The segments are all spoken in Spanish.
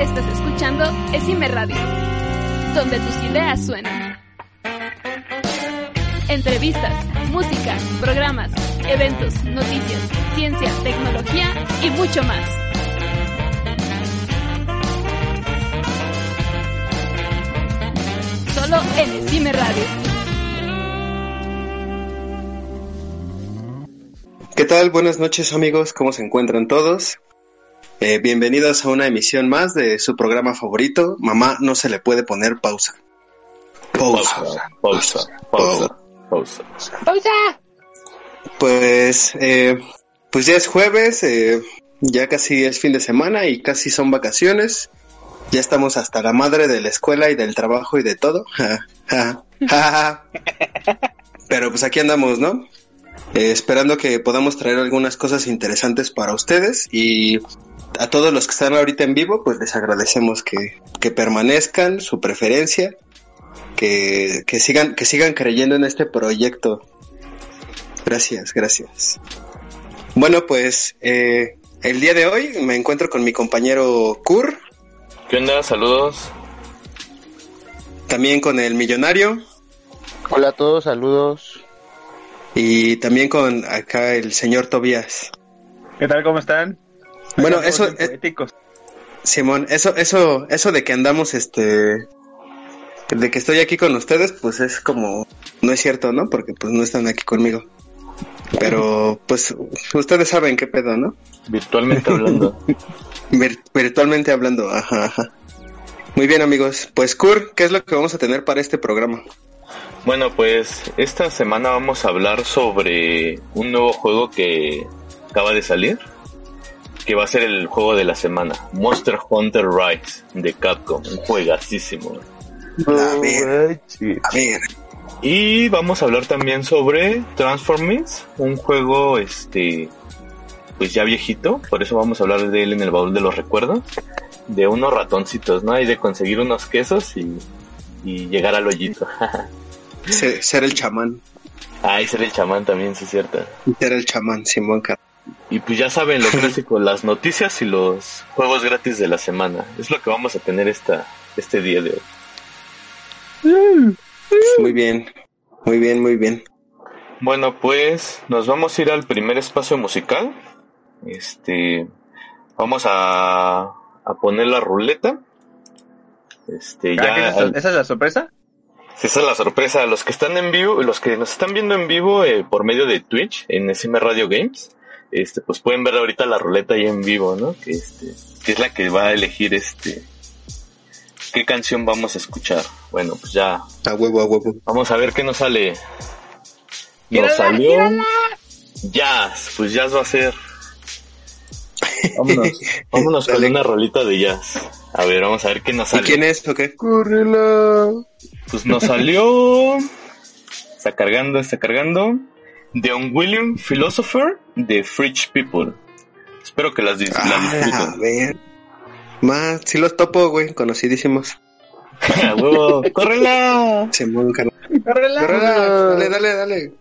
Estás escuchando Esime Radio, donde tus ideas suenan. Entrevistas, música, programas, eventos, noticias, ciencia, tecnología y mucho más. Solo en Esime Radio. ¿Qué tal? Buenas noches amigos, ¿cómo se encuentran todos? Eh, bienvenidos a una emisión más de su programa favorito, Mamá no se le puede poner pausa. Pausa. Pausa. Pausa. Pausa. ¡Pausa! Pues, eh, pues ya es jueves, eh, ya casi es fin de semana y casi son vacaciones. Ya estamos hasta la madre de la escuela y del trabajo y de todo. Pero pues aquí andamos, ¿no? Eh, esperando que podamos traer algunas cosas interesantes para ustedes y a todos los que están ahorita en vivo, pues les agradecemos que, que permanezcan, su preferencia, que, que sigan, que sigan creyendo en este proyecto. Gracias, gracias. Bueno, pues eh, el día de hoy me encuentro con mi compañero Kur, ¿Qué onda? Saludos. también con el millonario Hola a todos, saludos. Y también con acá el señor Tobías. ¿Qué tal? ¿Cómo están? Bueno, eso bien eh, poéticos. Simón, eso, eso, eso de que andamos, este, de que estoy aquí con ustedes, pues es como, no es cierto, ¿no? Porque pues no están aquí conmigo. Pero, pues, ustedes saben qué pedo, ¿no? Virtualmente hablando. Vir- virtualmente hablando, ajá, ajá. Muy bien, amigos. Pues, Kur, ¿qué es lo que vamos a tener para este programa? Bueno, pues esta semana vamos a hablar sobre un nuevo juego que acaba de salir, que va a ser el juego de la semana, Monster Hunter Rise de Capcom, un juegasísimo. A ver, a ver. Y vamos a hablar también sobre Transformers, un juego este pues ya viejito, por eso vamos a hablar de él en el baúl de los recuerdos, de unos ratoncitos, ¿no? Y de conseguir unos quesos y, y llegar al hoyito. Ser, ser el chamán. ah, y ser el chamán también, sí es cierto. Ser el chamán, Simón. Car- Y pues ya saben lo clásico, las noticias y los juegos gratis de la semana. Es lo que vamos a tener esta, este día de hoy. Muy bien. Muy bien, muy bien. Bueno, pues nos vamos a ir al primer espacio musical. Este, vamos a, a poner la ruleta. Este, Ah, ¿qué ya, eso? ¿Esa es la sorpresa? Esa es la sorpresa. Los que están en vivo, los que nos están viendo en vivo eh, por medio de Twitch en SM Radio Games, este, pues pueden ver ahorita la ruleta ahí en vivo, ¿no? Que este, que es la que va a elegir este, qué canción vamos a escuchar. Bueno, pues ya, A huevo, a huevo. vamos a ver qué nos sale. Nos ¡Gírala, salió gírala! jazz, pues jazz va a ser. Vámonos, vámonos con una rolita de jazz. A ver, vamos a ver qué nos ¿Y sale. quién es o qué? Córrela. Pues nos salió. Está cargando, está cargando. The Unwilling Philosopher de Fridge People. Espero que las, dis- las Ah, a disfruten. ver. Más, sí los topo, güey, conocidísimos. ¡A huevo! ¡Córrela! Simón, Car- ¡Córrela! Córrela. Dale, dale, dale.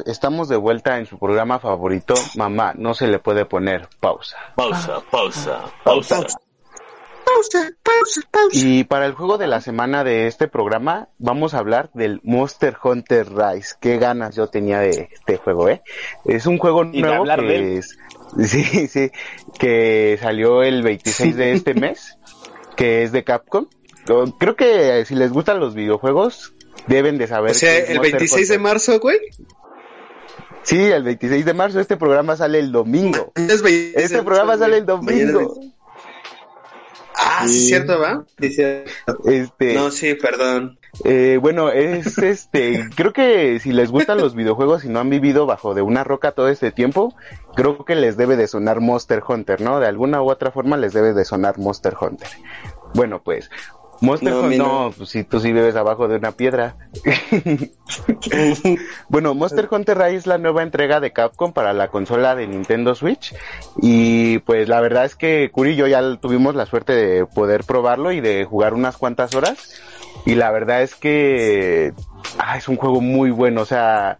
Estamos de vuelta en su programa favorito, Mamá, no se le puede poner pausa. Pausa, pausa, pausa. Pausa, pausa, pausa. Y para el juego de la semana de este programa vamos a hablar del Monster Hunter Rise. Qué ganas yo tenía de este juego, ¿eh? Es un juego Y nuevo de que es, sí, sí, que salió el 26 de este mes, que es de Capcom. Creo que si les gustan los videojuegos deben de saber. O sea, el Monster 26 de marzo, güey. Sí, el 26 de marzo este programa sale el domingo. Es 26 de Este programa sale el domingo. 26. Ah, sí, cierto, ¿va? Este, No, sí, perdón. Eh, bueno, es este, creo que si les gustan los videojuegos y no han vivido bajo de una roca todo este tiempo, creo que les debe de sonar Monster Hunter, ¿no? De alguna u otra forma les debe de sonar Monster Hunter. Bueno, pues, Monster No, Hunter, no. no, pues si tú sí vives abajo de una piedra. bueno, Monster Hunter Rise es la nueva entrega de Capcom para la consola de Nintendo Switch y pues la verdad es que Curi y yo ya tuvimos la suerte de poder probarlo y de jugar unas cuantas horas y la verdad es que ah, es un juego muy bueno, o sea,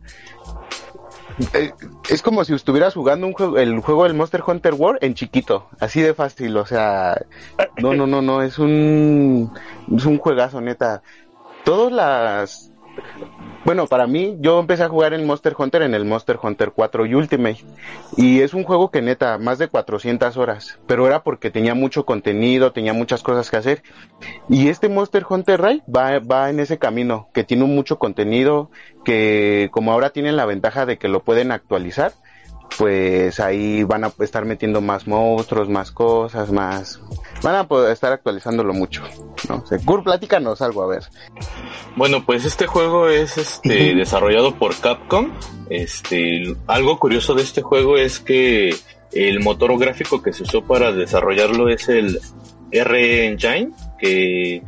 es como si estuvieras jugando el juego del Monster Hunter World en chiquito, así de fácil, o sea, no, no, no, no, es un, es un juegazo, neta. Todas las, bueno, para mí, yo empecé a jugar en Monster Hunter en el Monster Hunter 4 y Ultimate. Y es un juego que neta, más de 400 horas. Pero era porque tenía mucho contenido, tenía muchas cosas que hacer. Y este Monster Hunter Rise va, va en ese camino, que tiene mucho contenido, que como ahora tienen la ventaja de que lo pueden actualizar, pues ahí van a estar metiendo más monstruos, más cosas, más... Van a poder estar actualizándolo mucho. ¿no? O sea, Kur, platícanos algo, a ver. Bueno, pues este juego es este desarrollado por Capcom. Este, algo curioso de este juego es que el motor gráfico que se usó para desarrollarlo es el R Engine, que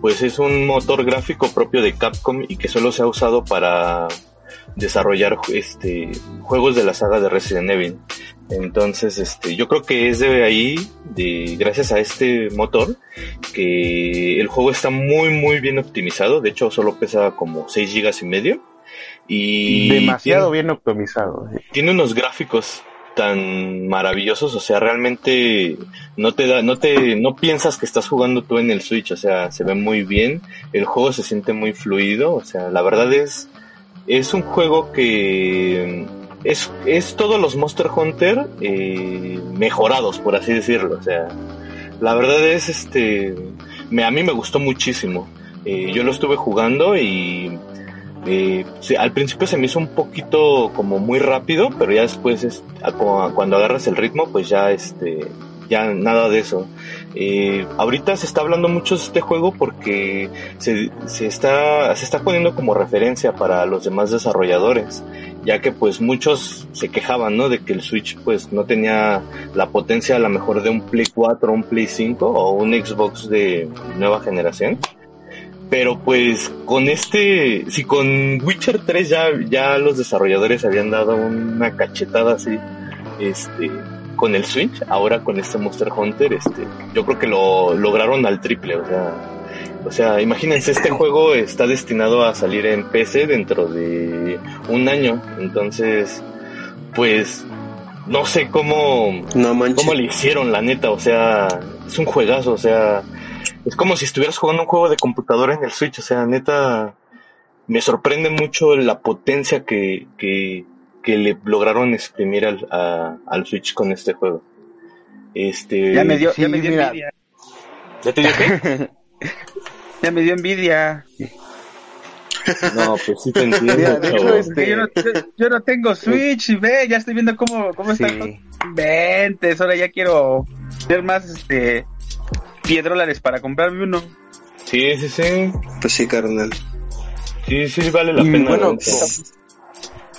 pues es un motor gráfico propio de Capcom y que solo se ha usado para desarrollar este juegos de la saga de Resident Evil. Entonces, este, yo creo que es de ahí, de gracias a este motor, que el juego está muy muy bien optimizado. De hecho, solo pesa como 6 gigas y medio. Y Demasiado tiene, bien optimizado. sí. tiene unos gráficos tan maravillosos, o sea, realmente no te da, no te, no piensas que estás jugando tú en el Switch, o sea, se ve muy bien, el juego se siente muy fluido, o sea, la verdad es, es un juego que es, es todos los Monster Hunter eh, mejorados, por así decirlo, o sea, la verdad es este, me, a mí me gustó muchísimo, eh, yo lo estuve jugando y eh, al principio se me hizo un poquito como muy rápido, pero ya después es, cuando agarras el ritmo, pues ya este, ya nada de eso. Eh, ahorita se está hablando mucho de este juego porque se, se está, se está poniendo como referencia para los demás desarrolladores, ya que pues muchos se quejaban, ¿no? De que el Switch pues no tenía la potencia a lo mejor de un Play 4, un Play 5 o un Xbox de nueva generación. Pero pues con este, si con Witcher 3 ya, ya los desarrolladores habían dado una cachetada así, este, con el Switch, ahora con este Monster Hunter, este, yo creo que lo lograron al triple, o sea, o sea, imagínense, este juego está destinado a salir en PC dentro de un año, entonces, pues, no sé cómo, No manches. cómo le hicieron, la neta, o sea, es un juegazo, o sea, es como si estuvieras jugando un juego de computadora en el Switch, o sea, neta, me sorprende mucho la potencia que, que, que le lograron exprimir al, a- al Switch con este juego. Este, Ya me dio, Sí, ya me dio mira. envidia. ¿Ya te dio qué? Ya me dio envidia. No, pues sí te entiendo, Mira, de hecho, este- yo, no, yo- yo no tengo Switch, y ve, ya estoy viendo cómo, cómo está. Sí. Ventes, ahora ya quiero tener más este 10 dólares para comprarme uno. Sí, sí, sí, Pues sí, carnal. sí, sí, vale la pena. bueno, neta.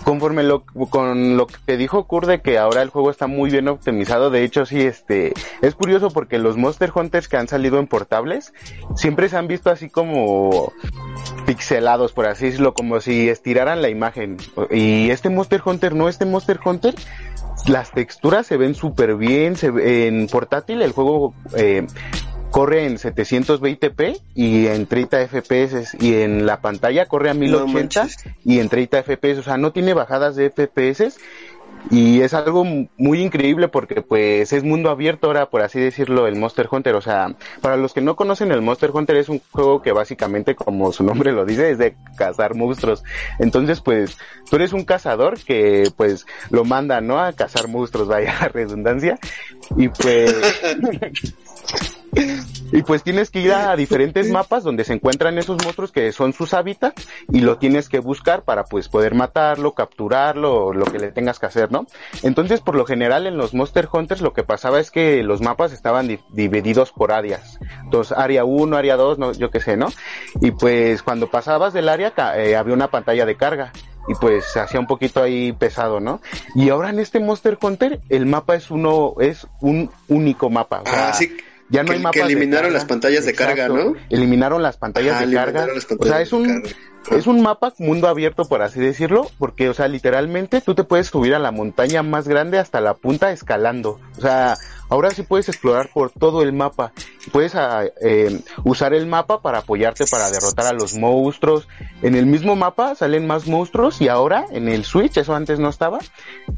Conforme lo, con lo que dijo Kur de que ahora el juego está muy bien optimizado, de hecho sí, este, es curioso porque los Monster Hunters que han salido en portables siempre se han visto así como pixelados, por así decirlo, como si estiraran la imagen. Y este Monster Hunter no, este Monster Hunter, las texturas se ven súper bien, se en portátil el juego eh, corre en 720p y en 30 FPS y en la pantalla corre a 1080 y en 30 FPS, o sea, no tiene bajadas de FPS y es algo muy increíble porque pues es mundo abierto ahora, por así decirlo, el Monster Hunter. O sea, para los que no conocen el Monster Hunter es un juego que básicamente, como su nombre lo dice, es de cazar monstruos. Entonces pues tú eres un cazador que pues lo manda, ¿no? A cazar monstruos, vaya la redundancia. Y pues... y pues tienes que ir a diferentes mapas donde se encuentran esos monstruos que son sus hábitats y lo tienes que buscar para pues poder matarlo, capturarlo, lo que le tengas que hacer, ¿no? Entonces, por lo general en los Monster Hunters lo que pasaba es que los mapas estaban divididos por áreas. Entonces, área 1, área 2, no, yo qué sé, ¿no? Y pues cuando pasabas del área eh, había una pantalla de carga y pues se hacía un poquito ahí pesado, ¿no? Y ahora en este Monster Hunter el mapa es uno, es un único mapa. ah, sí ya no hay mapas. Que eliminaron las pantallas de carga, ¿no? Eliminaron las pantallas de carga. o sea, es un, es un mapa mundo abierto, por así decirlo, porque, o sea, literalmente tú te puedes subir a la montaña más grande hasta la punta escalando. O sea, ahora sí puedes explorar por todo el mapa. Puedes ah, eh, usar el mapa para apoyarte para derrotar a los monstruos. En el mismo mapa salen más monstruos y ahora en el Switch, eso antes no estaba,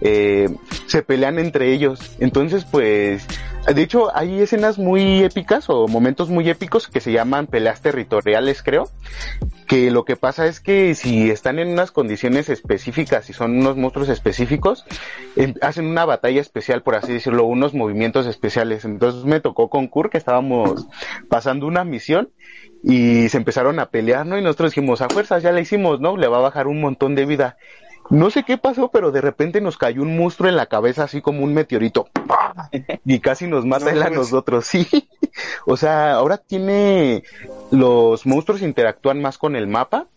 eh, se pelean entre ellos. Entonces, pues, de hecho, hay escenas muy épicas o momentos muy épicos que se llaman peleas territoriales, creo. Que lo que pasa es que si están en unas condiciones específicas y son unos monstruos específicos, em, hacen una batalla especial, por así decirlo, unos movimientos especiales. Entonces me tocó con Kur que estábamos pasando una misión y se empezaron a pelear, ¿no? Y nosotros dijimos, a fuerzas ya la hicimos, ¿no? Le va a bajar un montón de vida. No sé qué pasó, pero de repente nos cayó un monstruo en la cabeza, así como un meteorito. Y casi nos mata él a nosotros, sí. O sea, ahora tiene. Los monstruos interactúan más con el mapa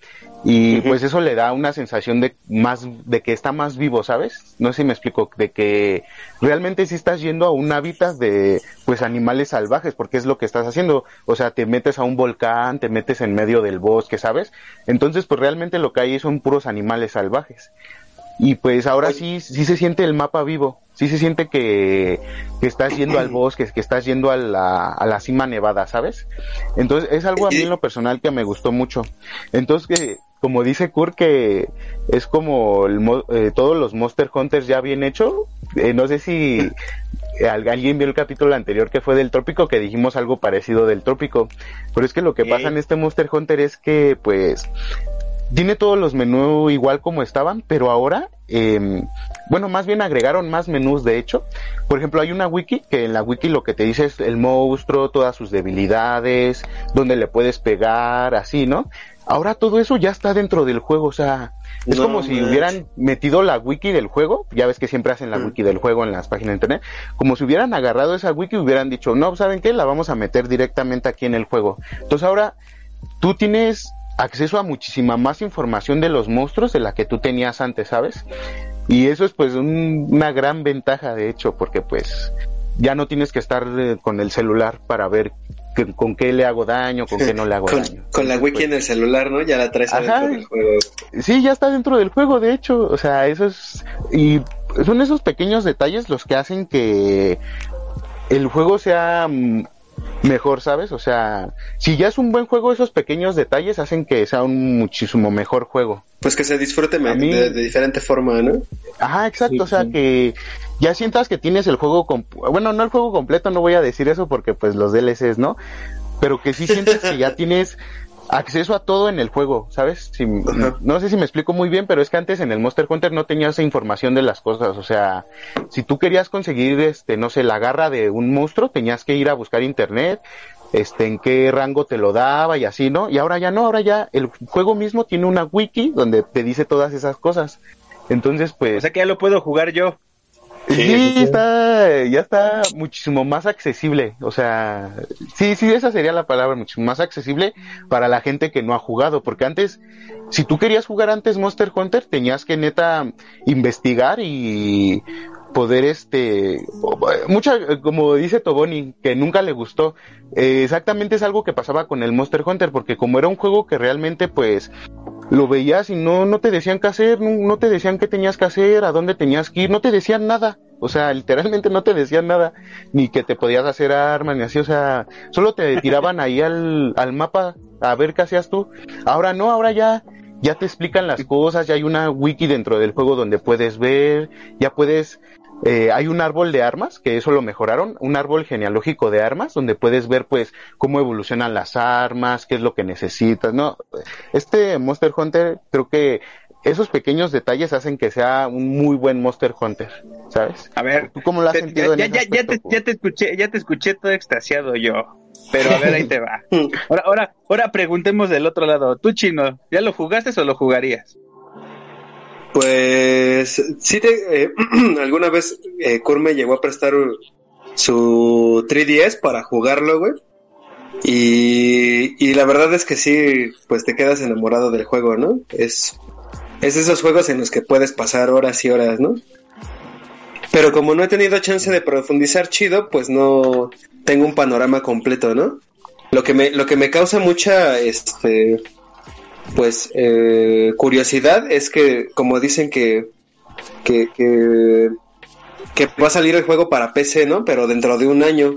y pues eso le da una sensación de más, de que está más vivo, ¿sabes? No sé si me explico, de que realmente si estás yendo a un hábitat de, pues animales salvajes, porque es lo que estás haciendo. O sea, te metes a un volcán, te metes en medio del bosque, ¿sabes? Entonces, pues realmente lo que hay son puros animales salvajes. Y pues ahora sí, sí se siente el mapa vivo, sí se siente que, que estás yendo al bosque, que estás yendo a la, a la cima nevada, ¿sabes? Entonces es algo a mí en lo personal que me gustó mucho. Entonces que como dice Kurt, que es como eh, todos los Monster Hunters ya bien hecho. Eh, no sé si alguien vio el capítulo anterior que fue del trópico, que dijimos algo parecido del trópico. Pero es que lo que pasa en este Monster Hunter es que, pues, tiene todos los menús igual como estaban, pero ahora, eh, bueno, más bien agregaron más menús de hecho. Por ejemplo, hay una wiki que en la wiki lo que te dice es el monstruo, todas sus debilidades, dónde le puedes pegar, así, ¿no? Ahora todo eso ya está dentro del juego, o sea, es como si hubieran metido la wiki del juego, ya ves que siempre hacen la mm. wiki del juego en las páginas de internet, como si hubieran agarrado esa wiki y hubieran dicho, no, ¿saben qué? La vamos a meter directamente aquí en el juego. Entonces ahora tú tienes acceso a muchísima más información de los monstruos de la que tú tenías antes, ¿sabes? Y eso es pues una gran ventaja de hecho, porque pues ya no tienes que estar eh, con el celular para ver con qué le hago daño, con qué no le hago daño. Con la wiki en el celular, ¿no? Ya la traes dentro del juego. Sí, ya está dentro del juego, de hecho. O sea, eso es. Y son esos pequeños detalles los que hacen que el juego sea mm, mejor, ¿sabes? O sea, si ya es un buen juego, esos pequeños detalles hacen que sea un muchísimo mejor juego. Pues que se disfrute de, diferente forma, ¿no? Ajá, exacto, o sea que ya sientas que tienes el juego, bueno, no el juego completo, no voy a decir eso porque pues los DLCs, ¿no? Pero que sí sientes que ya tienes acceso a todo en el juego, ¿sabes? Si, no sé si me explico muy bien, pero es que antes en el Monster Hunter no tenías esa información de las cosas, o sea, si tú querías conseguir, este, no sé, la garra de un monstruo, tenías que ir a buscar internet, este, en qué rango te lo daba y así, ¿no? Y ahora ya no, ahora ya el juego mismo tiene una wiki donde te dice todas esas cosas. Entonces, pues... O sea que ya lo puedo jugar yo. Sí, está, ya está muchísimo más accesible. O sea, sí, sí, esa sería la palabra, muchísimo más accesible para la gente que no ha jugado. Porque antes, si tú querías jugar antes Monster Hunter, tenías que neta investigar y poder este mucha como dice Toboni que nunca le gustó eh, exactamente es algo que pasaba con el Monster Hunter porque como era un juego que realmente pues lo veías y no, no te decían qué hacer, no, te decían qué tenías que hacer, a dónde tenías que ir, no te decían nada. O sea, literalmente no te decían nada, ni que te podías hacer armas, ni así, o sea, solo te tiraban ahí al, al mapa a ver qué hacías tú. Ahora no, ahora ya, ya te explican las cosas, ya hay una wiki dentro del juego donde puedes ver, ya puedes eh, hay un árbol de armas, que eso lo mejoraron, un árbol genealógico de armas, donde puedes ver pues cómo evolucionan las armas, qué es lo que necesitas, ¿no? Este Monster Hunter, creo que esos pequeños detalles hacen que sea un muy buen Monster Hunter, ¿sabes? A ver, ¿tú cómo lo has sentido ya, en ya, ese ya, te, ya te escuché, ya te escuché todo extasiado yo. Pero a ver, ahí te va. Ahora, ahora, ahora preguntemos del otro lado. Tú, chino, ¿ya lo jugaste o lo jugarías? Pues sí, te, eh, alguna vez eh, Kur me llegó a prestar su 3DS para jugarlo, güey. Y, y la verdad es que sí, pues te quedas enamorado del juego, ¿no? Es, es esos juegos en los que puedes pasar horas y horas, ¿no? Pero como no he tenido chance de profundizar chido, pues no tengo un panorama completo, ¿no? Lo que me, lo que me causa mucha, este, pues, eh, curiosidad es que, como dicen que, que, que, que va a salir el juego para PC, ¿no? Pero dentro de un año.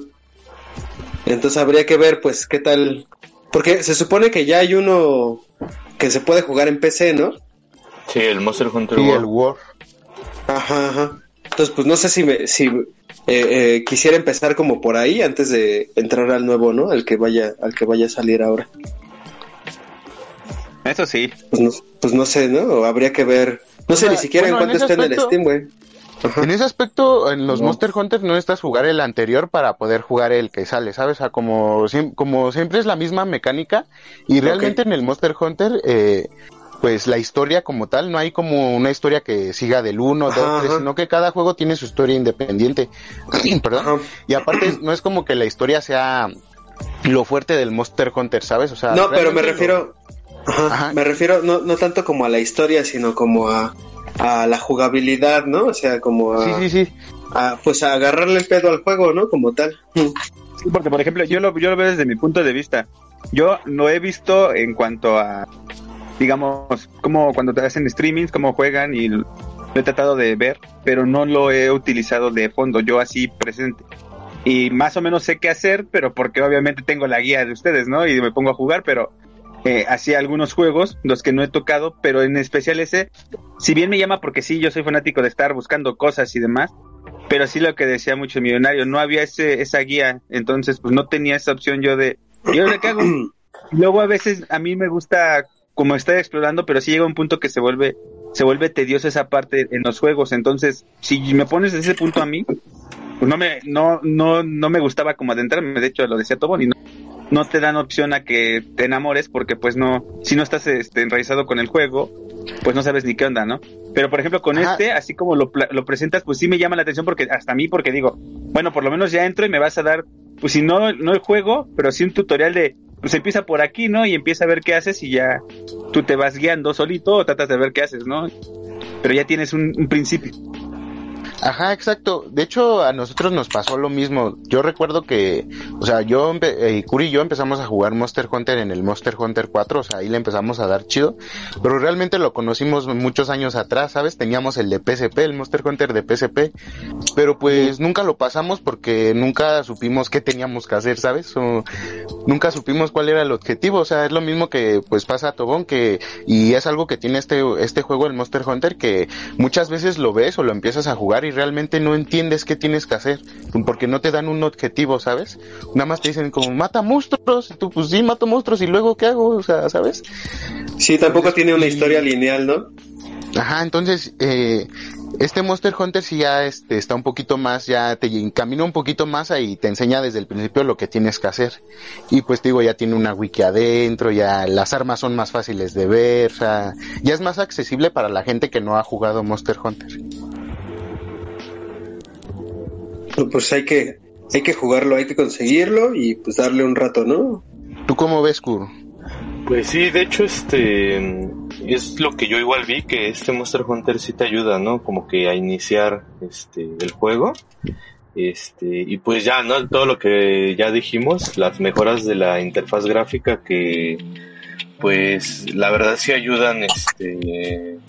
Entonces habría que ver, pues, qué tal. Porque se supone que ya hay uno que se puede jugar en PC, ¿no? Sí, el Monster Hunter Sí, World. el War. Ajá, ajá. Entonces, pues no sé si, me, si eh, eh, quisiera empezar como por ahí antes de entrar al nuevo, ¿no? Al que vaya, al que vaya a salir ahora. Eso sí. Pues no, pues no sé, ¿no? Habría que ver. No O sé sea, ni siquiera bueno, en cuánto está en el Steam, güey. Ajá. En ese aspecto, en los No. Monster Hunter no necesitas jugar el anterior para poder jugar el que sale, ¿sabes? O sea, como, como siempre es la misma mecánica y realmente en el Monster Hunter, eh, pues la historia como tal, no hay como una historia que siga del 1, 2, Ajá, 3, ajá. sino que cada juego tiene su historia independiente. Perdón. Ajá. Y aparte, no es como que la historia sea lo fuerte del Monster Hunter, ¿sabes? O sea, No, pero me lo- refiero. Ajá, Ajá. Me refiero no, no tanto como a la historia, sino como a, a la jugabilidad, ¿no? O sea, como a, Sí, sí, sí. a, pues a agarrarle el pedo al juego, ¿no? Como tal. Sí, porque, por ejemplo, yo lo, yo lo veo desde mi punto de vista. Yo no he visto en cuanto a, digamos, como cuando te hacen streamings, cómo juegan y lo he tratado de ver, pero no lo he utilizado de fondo, yo así presente. Y más o menos sé qué hacer, pero porque obviamente tengo la guía de ustedes, ¿no? Y me pongo a jugar, pero eh, así algunos juegos, los que no he tocado, pero en especial ese, si bien me llama porque sí, yo soy fanático de estar buscando cosas y demás, pero sí lo que decía mucho el millonario, no había ese, esa guía, entonces pues no tenía esa opción yo de, ¿y ahora qué hago? Luego a veces a mí me gusta como estar explorando, pero sí llega un punto que se vuelve, se vuelve tedioso esa parte en los juegos, entonces si me pones ese punto a mí, pues no me, no, no, no me gustaba como adentrarme, de hecho lo decía Tobón y no, no te dan opción a que te enamores porque pues no, si no estás este, enraizado con el juego, pues no sabes ni qué onda, ¿no? Pero por ejemplo con Ajá. este, así como lo, lo presentas, pues sí me llama la atención porque hasta a mí porque digo, bueno, por lo menos ya entro y me vas a dar, pues si no, no el juego, pero sí un tutorial de, pues empieza por aquí, ¿no? Y empieza a ver qué haces y ya tú te vas guiando solito o tratas de ver qué haces, ¿no? Pero ya tienes un, un principio. Ajá, exacto. De hecho, a nosotros nos pasó lo mismo. Yo recuerdo que, o sea, yo, eh, Curi y yo empezamos a jugar Monster Hunter en el Monster Hunter 4, o sea, ahí le empezamos a dar chido, pero realmente lo conocimos muchos años atrás, ¿sabes? Teníamos el de PSP, el Monster Hunter de PSP, pero pues nunca lo pasamos porque nunca supimos qué teníamos que hacer, ¿sabes? O nunca supimos cuál era el objetivo, o sea, es lo mismo que pues pasa a Tobón que, y es algo que tiene este, este juego, el Monster Hunter, que muchas veces lo ves o lo empiezas a jugar y realmente no entiendes qué tienes que hacer, porque no te dan un objetivo, ¿sabes? Nada más te dicen como mata monstruos, y tú pues sí, mato monstruos y luego qué hago, o sea, ¿sabes? Sí, tampoco tiene una y- historia lineal, ¿no? Ajá, entonces, eh, este Monster Hunter sí ya este, está un poquito más, ya te encamina un poquito más y te enseña desde el principio lo que tienes que hacer. Y pues te digo, ya tiene una wiki adentro, ya las armas son más fáciles de ver, o sea, ya es más accesible para la gente que no ha jugado Monster Hunter. Pues hay que, hay que jugarlo, hay que conseguirlo y pues darle un rato, ¿no? ¿Tú cómo ves, Kuro? Pues sí, de hecho, este es lo que yo igual vi que este Monster Hunter sí te ayuda, ¿no? Como que a iniciar este el juego. Este, y pues ya, ¿no? Todo lo que ya dijimos, las mejoras de la interfaz gráfica que pues la verdad sí ayudan este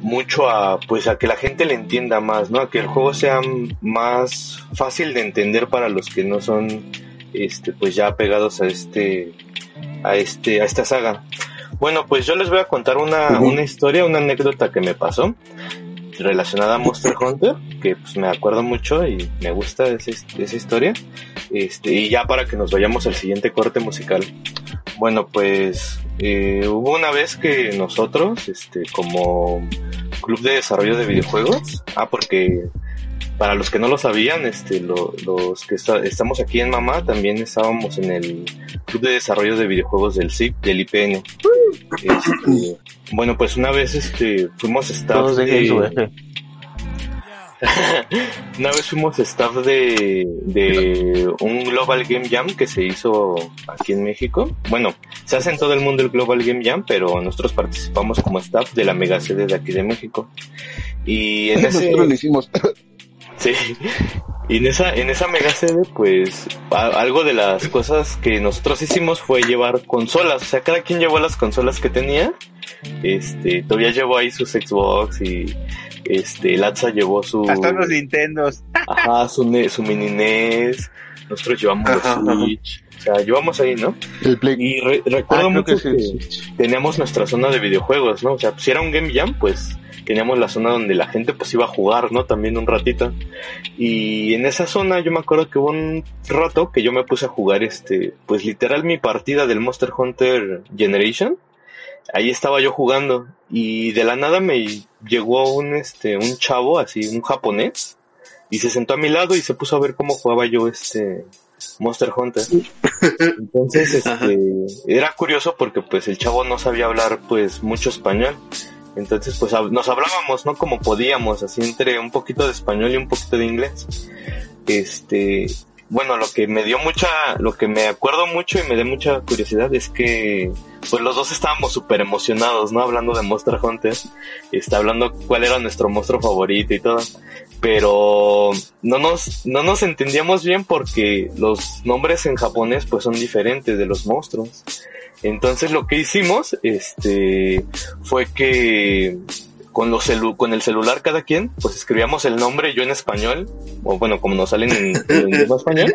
mucho a pues a que la gente le entienda más, ¿no? A que el juego sea más fácil de entender para los que no son este pues ya pegados a este a este a esta saga. Bueno, pues yo les voy a contar una, una historia, una anécdota que me pasó relacionada a Monster Hunter, que pues me acuerdo mucho y me gusta esa, esa historia. Este, y ya para que nos vayamos al siguiente corte musical. Bueno, pues eh, hubo una vez que nosotros, este, como club de desarrollo de videojuegos, ah, porque para los que no lo sabían, este, los que estamos aquí en Mamá también estábamos en el club de desarrollo de videojuegos del CIP, del IPN. Este, bueno, pues una vez este, fuimos staff de... una vez fuimos staff de, de un Global Game Jam que se hizo aquí en México. Bueno, se hace en todo el mundo el Global Game Jam, pero nosotros participamos como staff de la mega sede de aquí de México. Y en ese... Nosotros lo hicimos. Sí. Y en esa, en esa mega sede, pues, algo de las cosas que nosotros hicimos fue llevar consolas. O sea, cada quien llevó las consolas que tenía. Este, todavía llevó ahí sus Xbox y este, Latza llevó su... Hasta los Nintendos. Ajá, su, su mini NES. Nosotros llevamos los Switch. O sea, llevamos ahí, ¿no? El Play. Y re- recuerdo Ah, mucho que que, sí. teníamos nuestra zona de videojuegos, ¿no? O sea, si era un Game Jam, pues teníamos la zona donde la gente pues iba a jugar, ¿no? También un ratito. Y en esa zona yo me acuerdo que hubo un rato que yo me puse a jugar este, pues literal mi partida del Monster Hunter Generation. Ahí estaba yo jugando y de la nada me llegó un este un chavo así, un japonés y se sentó a mi lado y se puso a ver cómo jugaba yo este Monster Hunter. Entonces, este, era curioso porque pues el chavo no sabía hablar pues mucho español. Entonces, pues nos hablábamos, ¿no? Como podíamos, así entre un poquito de español y un poquito de inglés. Este, bueno, lo que me dio mucha, lo que me acuerdo mucho y me dio mucha curiosidad es que, pues los dos estábamos súper emocionados, ¿no? Hablando de Monster Hunter, está hablando cuál era nuestro monstruo favorito y todo. Pero no nos, no nos entendíamos bien porque los nombres en japonés pues son diferentes de los monstruos. Entonces lo que hicimos, este, fue que con los celu con el celular cada quien, pues escribíamos el nombre yo en español, o bueno, como nos salen en, en español,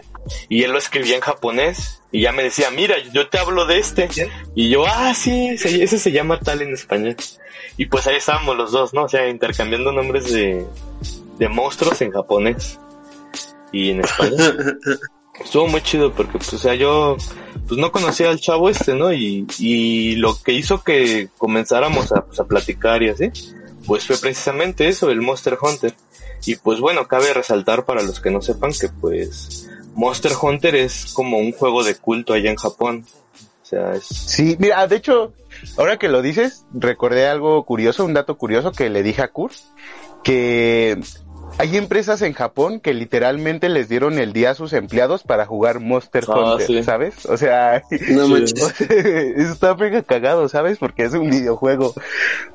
y él lo escribía en japonés, y ya me decía, mira, yo te hablo de este, y yo, ah, sí, se- ese se llama tal en español. Y pues ahí estábamos los dos, ¿no? O sea, intercambiando nombres de, de monstruos en japonés y en español. Estuvo muy chido porque, pues, o sea, yo, pues no conocía al chavo este, ¿no? Y, y lo que hizo que comenzáramos a, pues, a platicar y así, pues fue precisamente eso, el Monster Hunter. Y pues bueno, cabe resaltar para los que no sepan que pues Monster Hunter es como un juego de culto allá en Japón. O sea, es... Sí, mira, de hecho, ahora que lo dices, recordé algo curioso, un dato curioso que le dije a Kurt, que hay empresas en Japón que literalmente les dieron el día a sus empleados para jugar Monster Ah, Hunter, sí. ¿sabes? O sea, No manches. está mega cagado, ¿sabes? Porque es un videojuego.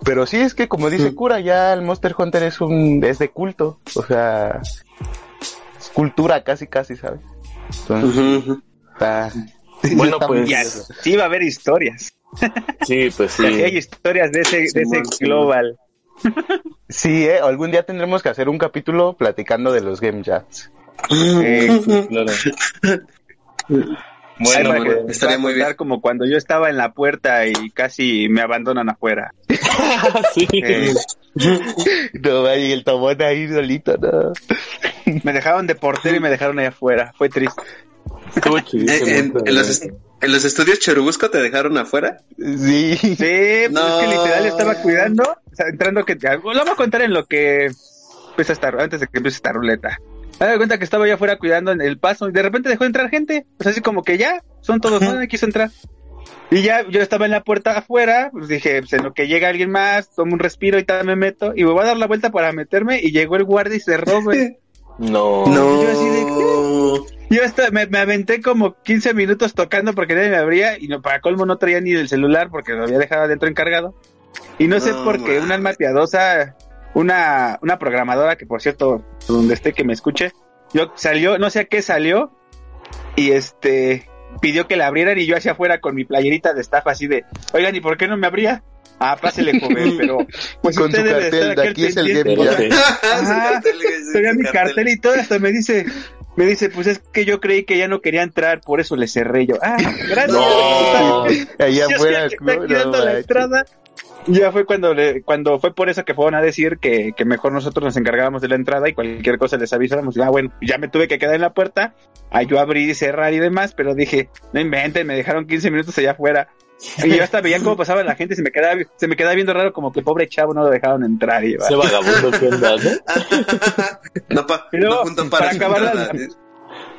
Pero sí es que como dice Cura, ya el Monster Hunter es un es de culto, o sea, es cultura casi casi, ¿sabes? Entonces, está, Bueno, está pues, Ya, sí va a haber historias. Sí, pues sí. Hay historias de ese, de ese global. Sí, eh, algún día tendremos que hacer un capítulo platicando de los Game Jams. Eh, Claro. Bueno, que estaría muy bien. como cuando yo estaba en la puerta y casi me abandonan afuera. sí. Eh, No, y el tomón ahí solito, no. me dejaron de portero y me dejaron ahí afuera. Fue triste. Estuvo. Eh, en, en los en los estudios Cherubusco te dejaron afuera. Sí. Sí, pues No. es que literal estaba cuidando, o sea, entrando que lo vamos a contar en lo que empieza esta, antes de que empiece esta ruleta. Me cuenta que estaba yo afuera cuidando en el paso y de repente dejó de entrar gente. Pues así como que ya, son todos, no, nadie quiso entrar. Y ya yo estaba en la puerta afuera, pues dije, pues en lo que llega alguien más, tomo un respiro y tal me meto y me voy a dar la vuelta para meterme y llegó el guardia y cerró, güey. No. No. yo así de- Yo hasta me, me aventé como 15 minutos tocando porque nadie me abría y no, para colmo no traía ni el celular porque lo había dejado adentro encargado. Y no sé por qué una alma piadosa, una, una programadora que por cierto, donde esté que me escuche, yo salió, no sé a qué salió y este pidió que la abrieran y yo hacia afuera con mi playerita de estafa así de, oigan, ¿y por qué no me abría? Ah, pásele, joven, pero pues Con usted su debe cartel, estar de aquí es el. Game Pero Boy. sí. Ajá, Tenía mi cartel y todo, hasta me dice, me dice, pues es que yo creí que ya no quería entrar, por eso le cerré yo. Ah, gracias. No. Allá afuera, no, la entrada. Ya fue cuando le, cuando fue por eso que fueron a decir que, que mejor nosotros nos encargábamos de la entrada y cualquier cosa les avisáramos. Y, ah, bueno, ya me tuve que quedar en la puerta, a yo abrir y cerrar y demás, pero dije, no inventen, me dejaron 15 minutos allá afuera. Y yo hasta veía cómo pasaba la gente, se me quedaba, se me quedaba viendo raro como que pobre chavo no lo dejaron entrar. Y, Ese vagabundo que anda, ¿no? no, pa, Y luego, no juntan para para, acabar la-.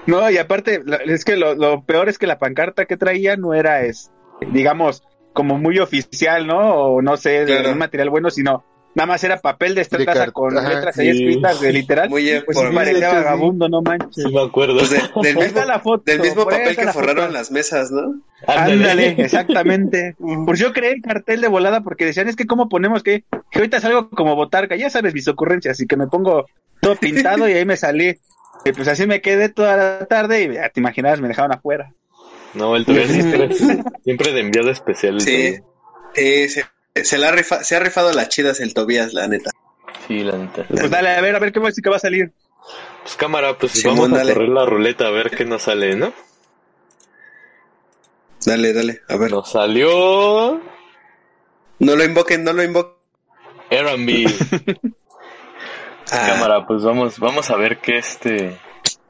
No, y aparte, es que lo, lo peor es que la pancarta que traía no era, es, digamos, como muy oficial, ¿no? O no sé, de un material bueno, sino nada más era papel de De estraza car- con ajá, letras ahí sí. escritas de literal. Muy bien, pues por- sí parecía sí. vagabundo, no manches. Sí me acuerdo. Pues de- del, Ahí mismo, la foto. del mismo papel que la forraron foto. las mesas, ¿no? Ándale, exactamente. Pues yo creé el cartel de volada porque decían, es que cómo ponemos que, que ahorita salgo como botarga, ya sabes mis ocurrencias, así que me pongo todo pintado y ahí me salí. Y pues así me quedé toda la tarde y ya te imaginabas, me dejaron afuera. No, el tuyo siempre, siempre de enviado especial. Sí. tuyo. Se, la ha rifa- se ha rifado las chidas el Tobías, la neta. Sí, la neta. Pues dale, a ver, a ver qué va, qué va a salir. Pues cámara, pues Simón, vamos a correr la ruleta a ver qué nos sale, ¿no? Dale, dale, a ver. Nos salió No lo invoquen, no lo invoquen. R&B. Ah, Cámara, pues vamos, vamos a ver qué este,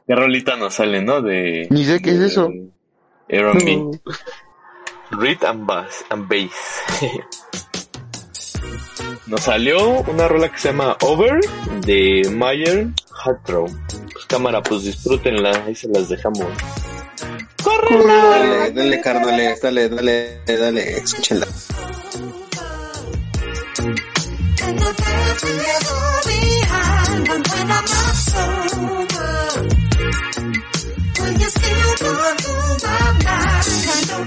qué rolita nos sale, ¿no? De Ni sé qué es eso. R&B. Read and bass, and bass. Nos salió una rola que se llama Over de Mayer Hartrow. Pues cámara, pues disfrútenla, ahí se las dejamos. Dale, dale, carnales, dale, dale, dale, escúchenla. When you still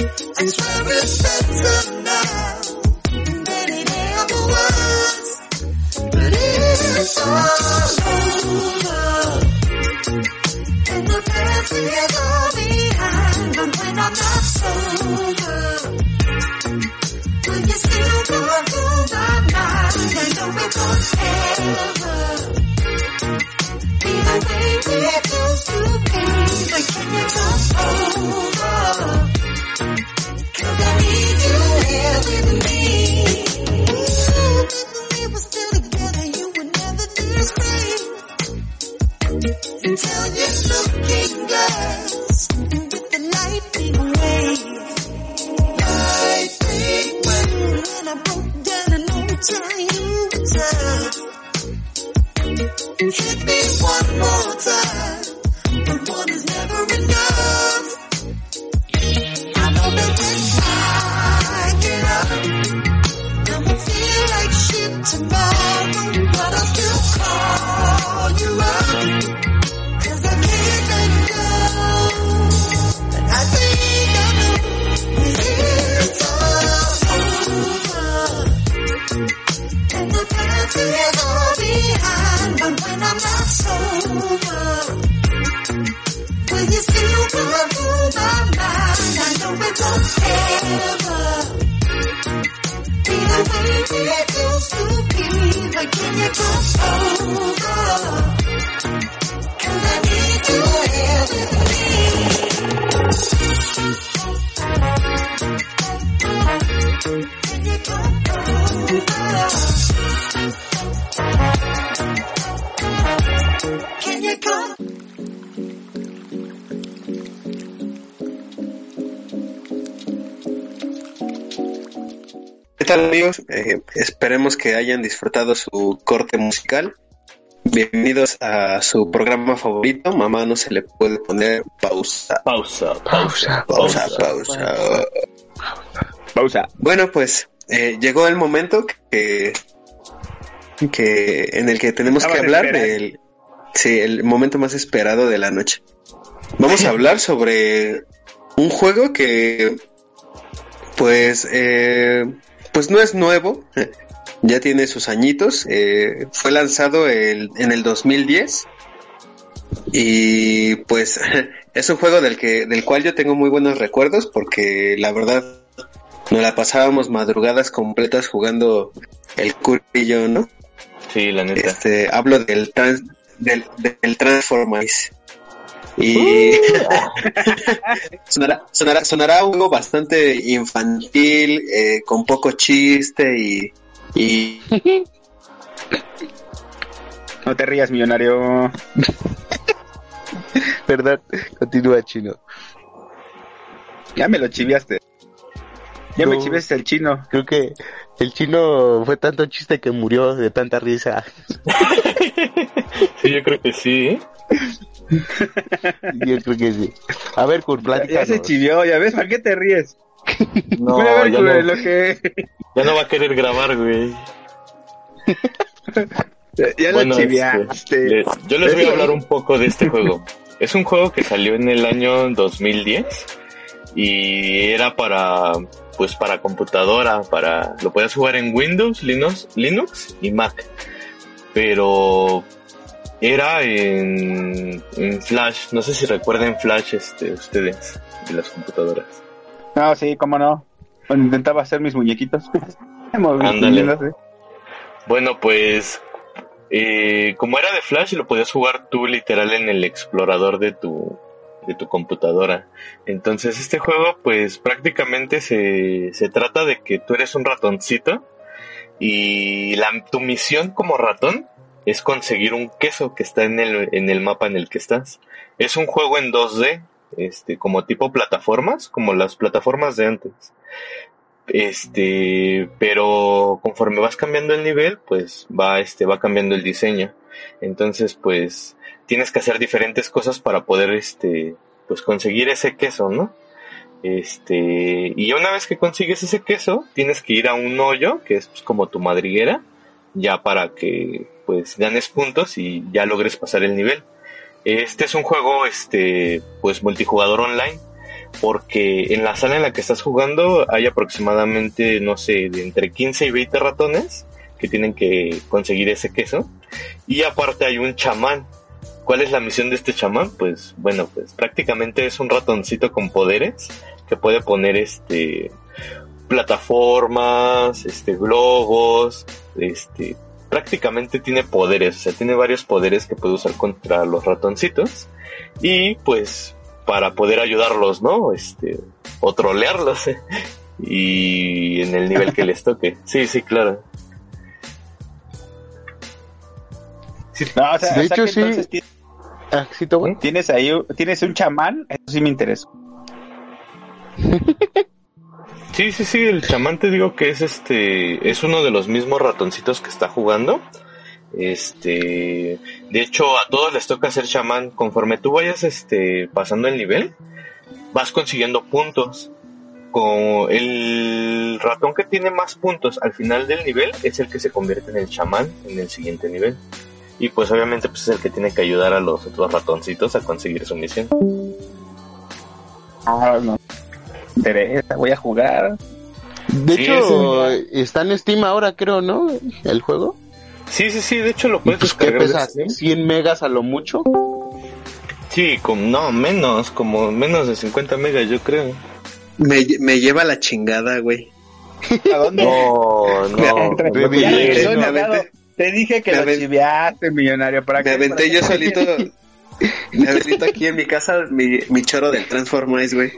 It's better now than it ever was, but it's all over. And the past is all behind, but when I'm not sober. Will you still go through my mind? I know it won't ever be the way it used to be. But can you come over? Time Eh, esperemos que hayan disfrutado su corte musical. Bienvenidos a su programa favorito. Mamá no se le puede poner pausa. Pausa, pausa, Pausa, pausa. Pausa. Bueno, pues eh, llegó el momento que, que en el que tenemos que hablar del sí, el momento más esperado de la noche. Vamos a hablar sobre un juego que pues eh, pues no es nuevo, ya tiene sus añitos, eh, fue lanzado el- en el 2010 y pues es un juego del que del cual yo tengo muy buenos recuerdos porque la verdad nos la pasábamos madrugadas completas jugando el curillo, ¿no? Sí, la neta. Este, hablo del trans, del, del Transformice. Y sonará, sonará, sonará un juego bastante infantil, eh, con poco chiste y, y No te rías, millonario. Verdad, continúa chino. Ya me lo chiviaste. Ya me chiviaste el chino. Creo que el chino fue tanto chiste que murió de tanta risa. Sí, yo creo que sí. Yo creo que sí. A ver, Kurt, Ya, ya se chivió, ya ves, ¿para qué te ríes? No, Mira, a ver, ya no, lo que... ya no va a querer grabar, güey. Ya Bueno, lo chiviaste. este, le- yo les voy a hablar un poco de este juego. Es un juego que salió en el año 2010 y era para pues para computadora, para lo podías jugar en Windows, Linux, Linux y Mac. Pero era en, en Flash, no sé si recuerden Flash este ustedes de las computadoras. No, sí, cómo no. Bueno, intentaba hacer mis muñequitos. Ándale. Bueno, pues eh, como era de Flash, lo podías jugar tú literal en el explorador de tu de tu computadora. Entonces este juego, pues prácticamente se, se trata de que tú eres un ratoncito y la, tu misión como ratón es conseguir un queso que está en el, en el mapa en el que estás. Es un juego en 2D, este, como tipo plataformas, como las plataformas de antes. Este, pero conforme vas cambiando el nivel, pues va, este, va cambiando el diseño. Entonces, pues, tienes que hacer diferentes cosas para poder, este, pues conseguir ese queso, ¿no? Este, y una vez que consigues ese queso, tienes que ir a un hoyo, que es pues, como tu madriguera, ya para que, pues, ganes puntos y ya logres pasar el nivel. Este es un juego, este, pues, multijugador online porque en la sala en la que estás jugando hay aproximadamente, no sé, entre 15 y 20 ratones que tienen que conseguir ese queso. Y aparte hay un chamán. ¿Cuál es la misión de este chamán? Pues bueno, pues prácticamente es un ratoncito con poderes que puede poner este plataformas, este globos, este prácticamente tiene poderes, o sea, tiene varios poderes que puede usar contra los ratoncitos y pues para poder ayudarlos, ¿no? Este, o trolearlos, ¿eh? y en el nivel que les toque. Sí, sí, claro. No, o sea, De o sea hecho, sí. entonces Ah, tienes ahí, tienes un chamán, eso sí me interesa. Sí, sí, sí, el chamán te digo que es este, es uno de los mismos ratoncitos que está jugando. Este, de hecho, a todos les toca ser chamán. Conforme tú vayas, este, pasando el nivel, vas consiguiendo puntos. Con el ratón que tiene más puntos al final del nivel es el que se convierte en el chamán en el siguiente nivel. Y pues obviamente pues es el que tiene que ayudar a los otros ratoncitos a conseguir su misión. Ah, no. Interesa, voy a jugar. De Sí, hecho, está en Steam ahora, creo, ¿no? El juego. Sí, sí, sí, de hecho lo puedes Pues, ¿Qué descargar. de pesa? Steam. ¿100 megas a lo mucho? Sí, como, no, menos, como menos de 50 megas, yo creo. me, me lleva la chingada, güey. ¿A dónde? No, no. Te- dije que me lo chiviaste, millonario. ¿para Me aventé ¿Para yo solito, me aventé aquí en mi casa mi, mi choro del Transformice, güey.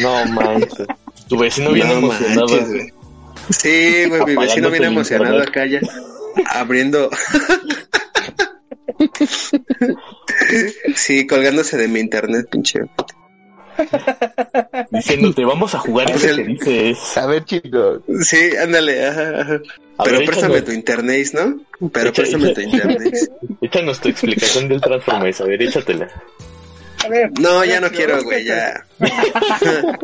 No manches. Tu vecino viene No emocionado. manches, güey. Sí, güey, mi vecino viene emocionado internet. acá ya. Abriendo. sí, colgándose de mi internet, pinche. Diciéndote, vamos a jugar Es ese el- que dices. A ver, chicos. Sí, ándale, ajá, ajá. A Pero ver, préstame échanos- tu internet, ¿no? Pero Echa- préstame tu internet. Échanos tu explicación del Transformice, a ver, échatela. A ver, No, ya no quiero, güey, ya.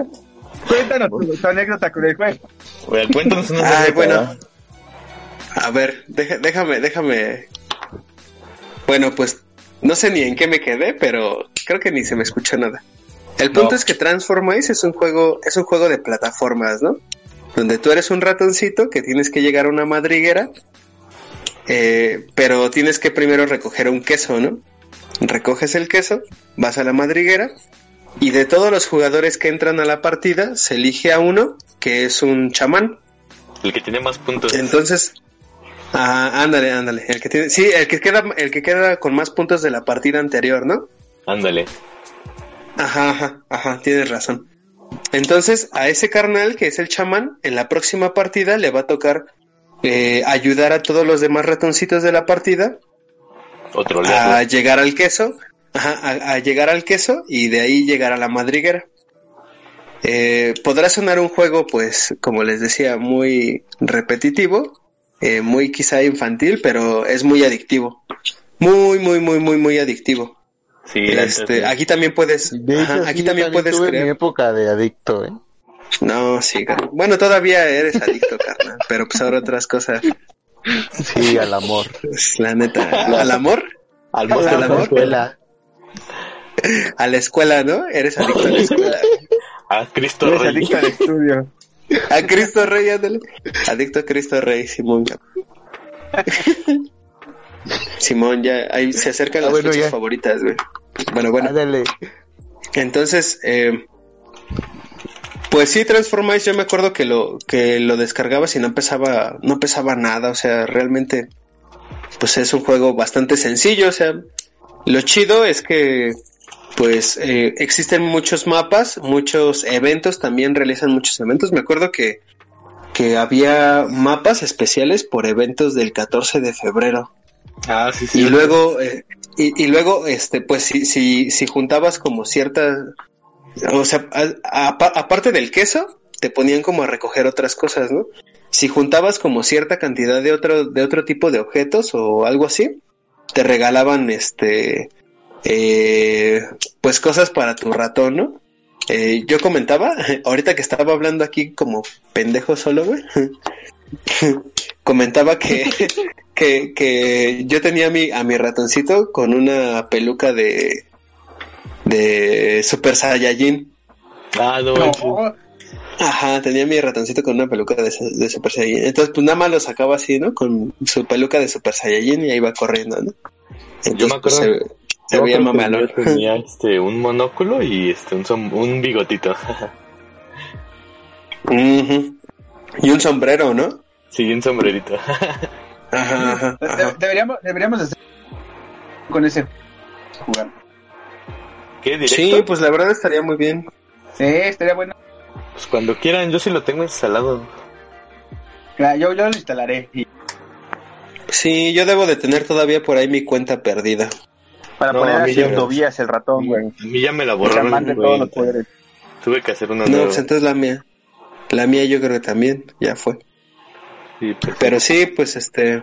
Cuéntanos tu, tu anécdota con el juego. Bueno, cuéntanos una Ay, anécdota. bueno. A ver, deja- déjame, déjame. Bueno, pues no sé ni en qué me quedé, pero creo que ni se me escucha nada. El punto No. es que Transformice es un juego, es un juego de plataformas, ¿no? Donde tú eres un ratoncito que tienes que llegar a una madriguera, eh, pero tienes que primero recoger un queso, ¿no? Recoges el queso, vas a la madriguera y de todos los jugadores que entran a la partida se elige a uno que es un chamán. El que tiene más puntos. Entonces, ah, ándale, ándale. El que tiene, sí, el que queda, el que queda con más puntos de la partida anterior, ¿no? Ándale. Ajá, ajá, ajá, tienes razón. Entonces, a ese carnal, que es el chamán, en la próxima partida le va a tocar eh, ayudar a todos los demás ratoncitos de la partida Otro a llegar al queso, ajá, a, a llegar al queso y de ahí llegar a la madriguera. Eh, podrá sonar un juego, pues, como les decía, muy repetitivo, eh, muy quizá infantil, pero es muy adictivo. Muy, muy, muy, muy, muy adictivo. Sí, Este, sí. aquí también puedes, De hecho, ajá, sí, aquí yo también puedes tuve mi crear. época de adicto, ¿eh? No, sí, bueno, todavía eres adicto, carnal, pero pues ahora otras cosas, Sí, al amor. pues, la neta, al amor, Al a Monster la Hunter. escuela. a la escuela, ¿no? Eres adicto a la escuela. A Cristo Eres Rey. adicto al estudio. A Cristo Rey, ándale. Adicto a Cristo Rey, Simón. Simón, ya ahí se acercan Ah, las bueno, fechas ya. favoritas, güey. Bueno, bueno. Ándale. Entonces, eh, pues sí, Transformice, yo me acuerdo que lo, que lo descargabas y no pesaba, no pesaba nada, o sea, realmente, pues es un juego bastante sencillo, o sea, lo chido es que, pues, eh, existen muchos mapas, muchos eventos, también realizan muchos eventos, me acuerdo que, que había mapas especiales por eventos del 14 de febrero. Ah, sí, sí. Y luego, eh, y, y luego, este, pues si, si, si juntabas como ciertas, o sea, a- a- aparte del queso, te ponían como a recoger otras cosas, ¿no? Si juntabas como cierta cantidad de otro, de otro tipo de objetos o algo así, te regalaban este, eh, pues cosas para tu ratón, ¿no? Eh, yo comentaba, ahorita que estaba hablando aquí como pendejo solo, güey, comentaba que, que, que yo tenía a mi, a mi ratoncito con una peluca de, de Super Saiyajin. Ah, no, Ajá, tenía mi ratoncito con una peluca de, de Super Saiyajin. Entonces, pues nada más lo sacaba así, ¿no? Con su peluca de Super Saiyajin y ahí iba corriendo, ¿no? Yo me acuerdo- pues, se, se Yo veía mamalón. yo tenía este, un monóculo y este, un, som- un bigotito. Ujú. Y un sombrero, ¿no? Sí, un sombrerito. Ajá, ajá, de- ajá. deberíamos, deberíamos hacer con ese jugar. ¿Qué? ¿Directo? Sí, pues la verdad estaría muy bien. Sí, estaría bueno. Pues cuando quieran, yo sí lo tengo instalado. Claro, Yo, yo lo instalaré y Sí, yo debo de tener todavía por ahí mi cuenta perdida. para No, poner a ya Tobías el ratón, güey. A mí ya me la borraron. güey. todos los poderes. Tuve que hacer una No, nueva. pues entonces la mía. La mía yo creo que también, ya fue. Pues, Pero sí, pues este...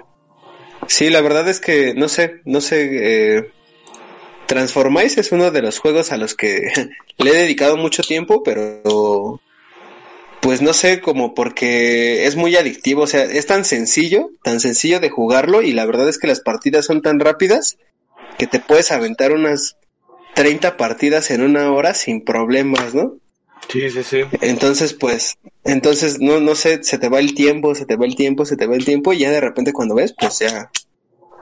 Sí, la verdad es que, no sé, no sé... Eh, Transformice es uno de los juegos a los que le he dedicado mucho tiempo, pero... Pues no sé, como porque es muy adictivo, o sea, es tan sencillo, tan sencillo de jugarlo y la verdad es que las partidas son tan rápidas que te puedes aventar unas 30 partidas en una hora sin problemas, ¿no? Sí, sí, sí. Entonces, pues, entonces, no, no sé, se te va el tiempo, se te va el tiempo, se te va el tiempo, y ya de repente cuando ves, pues ya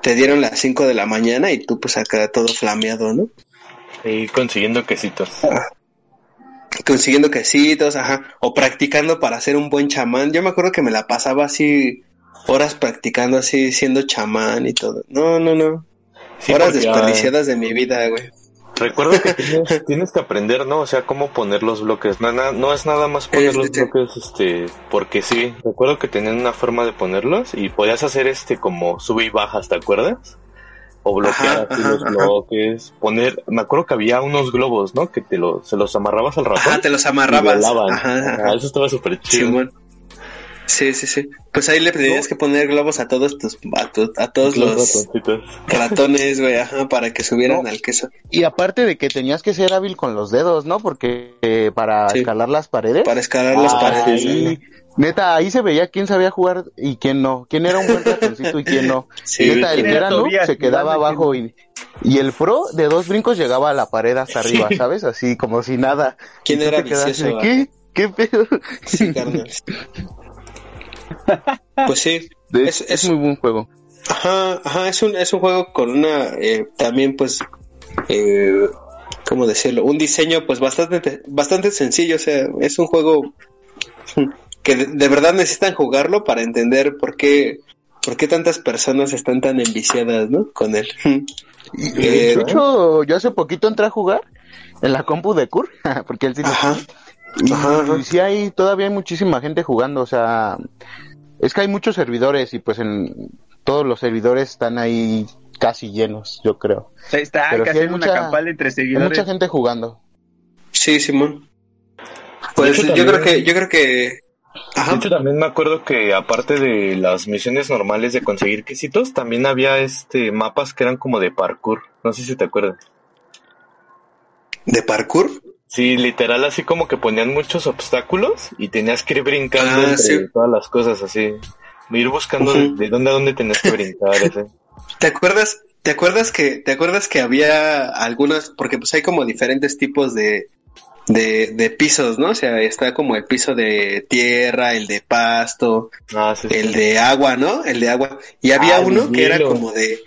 te dieron las 5 de la mañana y tú pues acá todo flameado, ¿no? Y consiguiendo quesitos. Consiguiendo quesitos, ajá, o practicando para ser un buen chamán. Yo me acuerdo que me la pasaba así, horas practicando así, siendo chamán y todo. No, no, no. Sí, horas ah, desperdiciadas de mi vida, güey. Recuerdo que tienes, tienes que aprender, ¿no? O sea, cómo poner los bloques. No, na- no es nada más poner los Este- bloques, este, porque sí. Recuerdo que tenían una forma de ponerlos y podías hacer este como sube y bajas, ¿te acuerdas? O bloquear Ajá, así ajá, los ajá. bloques, poner, me acuerdo que había unos globos, ¿no? Que te lo, se los amarrabas al ratón. Ajá, te los y amarrabas. volaban. Ajá, Ajá, ajá. Eso estaba súper chido. Sí, sí, sí. Pues ahí le tendrías que poner globos a todos tus, a, tu- a todos los ratoncitos. ratones, güey, ajá, para que subieran No. al queso. Y aparte de que tenías que ser hábil con los dedos, ¿no? Porque eh, para Sí. escalar las paredes. Para escalar las Ah, paredes. sí, neta, ahí se veía quién sabía jugar y quién no. Quién era un buen ratoncito y quién no. Sí, neta, el ¿quién que era no se quedaba abajo y, y el pro de dos brincos llegaba a la pared hasta arriba, ¿sabes? Así como si nada. ¿Quién era vicioso, ¿Qué? ¿Qué pedo? Sí, carnal. Pues sí, De- Es- es, es- muy buen juego. Ajá, ajá, es un, es un juego con una, eh, también pues, eh, ¿cómo decirlo? Un diseño pues bastante, bastante sencillo, o sea, es un juego que de, de verdad necesitan jugarlo para entender por qué, por qué tantas personas están tan enviciadas, ¿no? Con él. Y, Eh, de hecho, yo hace poquito entré a jugar en la compu de Kur, porque él sí lo Ajá, Y, Ajá, ajá. y sí hay, todavía hay muchísima gente jugando, o sea, es que hay muchos servidores y pues en todos los servidores están ahí casi llenos, yo creo. Ahí está, hay Pero sí hay hacer una mucha- campal entre Hay seguidores. mucha gente jugando. sí, Simón. Pues hecho, yo creo también- que, yo creo que, ajá, De hecho, también me acuerdo que aparte de las misiones normales de conseguir quesitos, también había este mapas que eran como de parkour. No sé si te acuerdas. de parkour. Sí, literal, así como que ponían muchos obstáculos y tenías que ir brincando Ah, entre sí. todas las cosas así. Ir buscando de, de dónde a dónde tenías que brincar. así. ¿Te acuerdas? ¿Te acuerdas que te acuerdas que había algunas porque pues hay como diferentes tipos de de, de pisos, ¿no? O sea, está como el piso de tierra, el de pasto, Ah, sí, sí. el de agua, ¿no? El de agua. Y había Ah, uno que era como de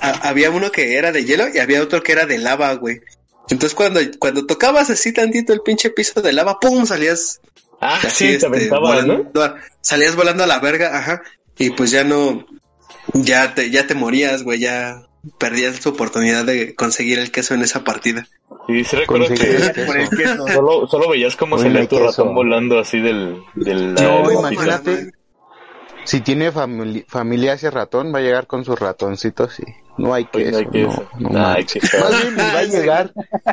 a- había uno que era de hielo y había otro que era de lava, güey. Entonces cuando cuando tocabas así tantito el pinche piso de lava, pum, salías Ah, así, sí, te este, aventaba, ¿no? a- salías volando a la verga, ajá, y pues ya no, ya te, ya te morías, güey, ya perdías tu oportunidad de conseguir el queso en esa partida. Sí, sí recuerdo que el queso. solo, solo veías cómo salía tu ratón volando así del... del No, del- imagínate. Si tiene famili- familia ese ratón, va a llegar con sus ratoncitos y no hay Pues queso. no hay queso. no, no Ay. Más bien ni va a llegar,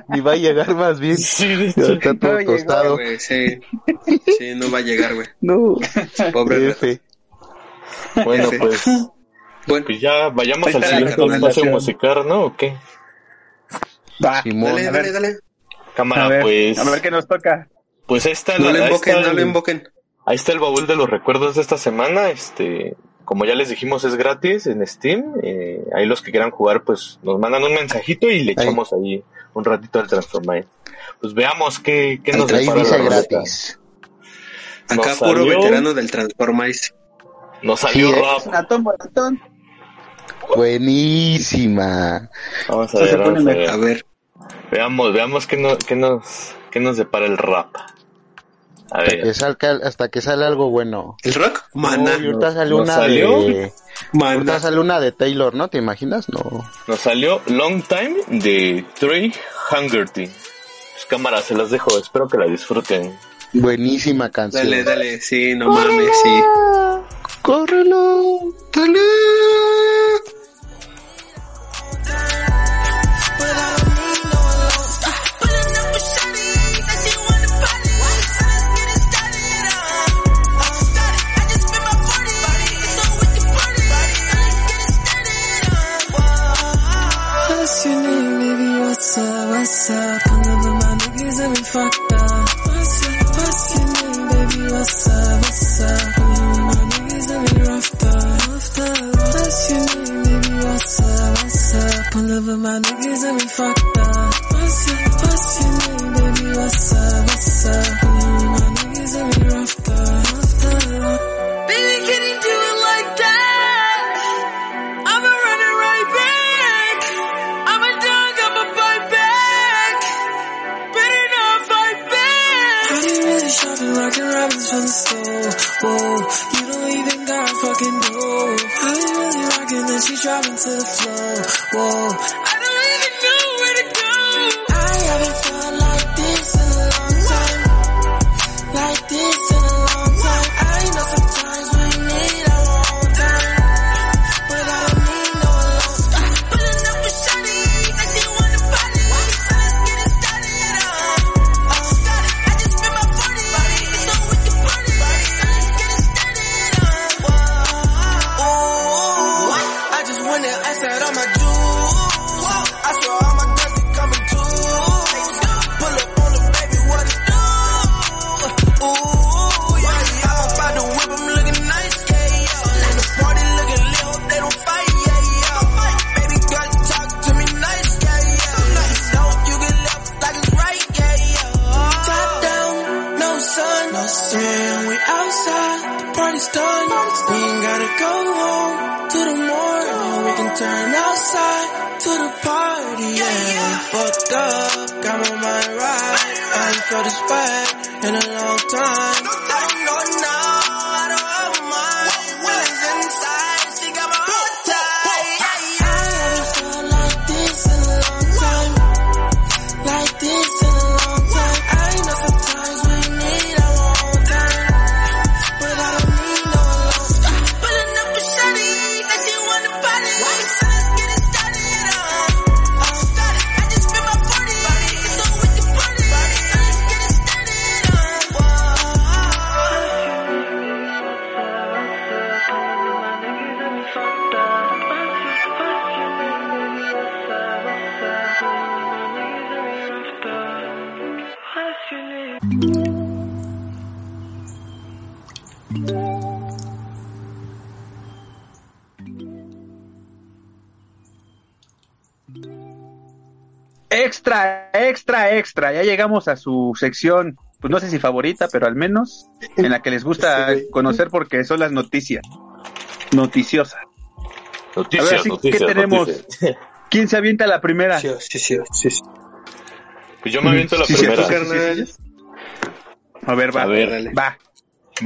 ni va a llegar más bien. Sí, está todo No tostado. Sí, sí, no va a llegar, güey. No, Pobre. F. Bueno, F. pues, Bueno, pues ya vayamos al siguiente espacio musical, ¿no? ¿O qué? Va, Simón. dale, dale, dale. Cámara, a ver, pues... a ver qué nos toca. Pues ahí está, No la- ahí invoquen, no lo el- invoquen. Ahí está el baúl de los recuerdos de esta semana. Este, como ya les dijimos, es gratis en Steam. Eh, ahí los que quieran jugar, pues nos mandan un mensajito y le Ahí. echamos ahí un ratito al Transformite. Pues veamos qué, qué nos depara la gratis. Acá Nos puro salió- veterano del Transformice. Nos salió Sí, ¿eh? ratón. Buenísima. Vamos a ver, vamos a ver, Veamos, veamos qué, no- qué nos, qué nos depara el rap. A Hasta que salga, hasta que sale algo bueno. ¿el rock? Mana. No, y ahorita sale ¿Nos una salió? de, ahorita Mana. sale una de Taylor, ¿no? ¿Te imaginas? No. Nos salió Long Time de Trey Hungerty. Pues cámara, se las dejo. Espero que la disfruten. Buenísima canción. Dale, dale, sí, no mames, sí. Córrelo. Dale. my nigga. Turn outside to the party, yeah. Fucked up, got my mind right. I ain't felt this way in a long time. Extra, extra, extra. Ya llegamos a su sección, pues no sé si favorita, pero al menos en la que les gusta conocer porque son las noticias. Noticiosas. Noticias, A ver, sí, ¿qué noticias, tenemos? noticias. ¿Quién se avienta la primera? Sí, sí, sí, sí, sí. Pues yo me aviento la Sí, primera. cierto, Carnal. A ver, va. A ver. Dale. Va.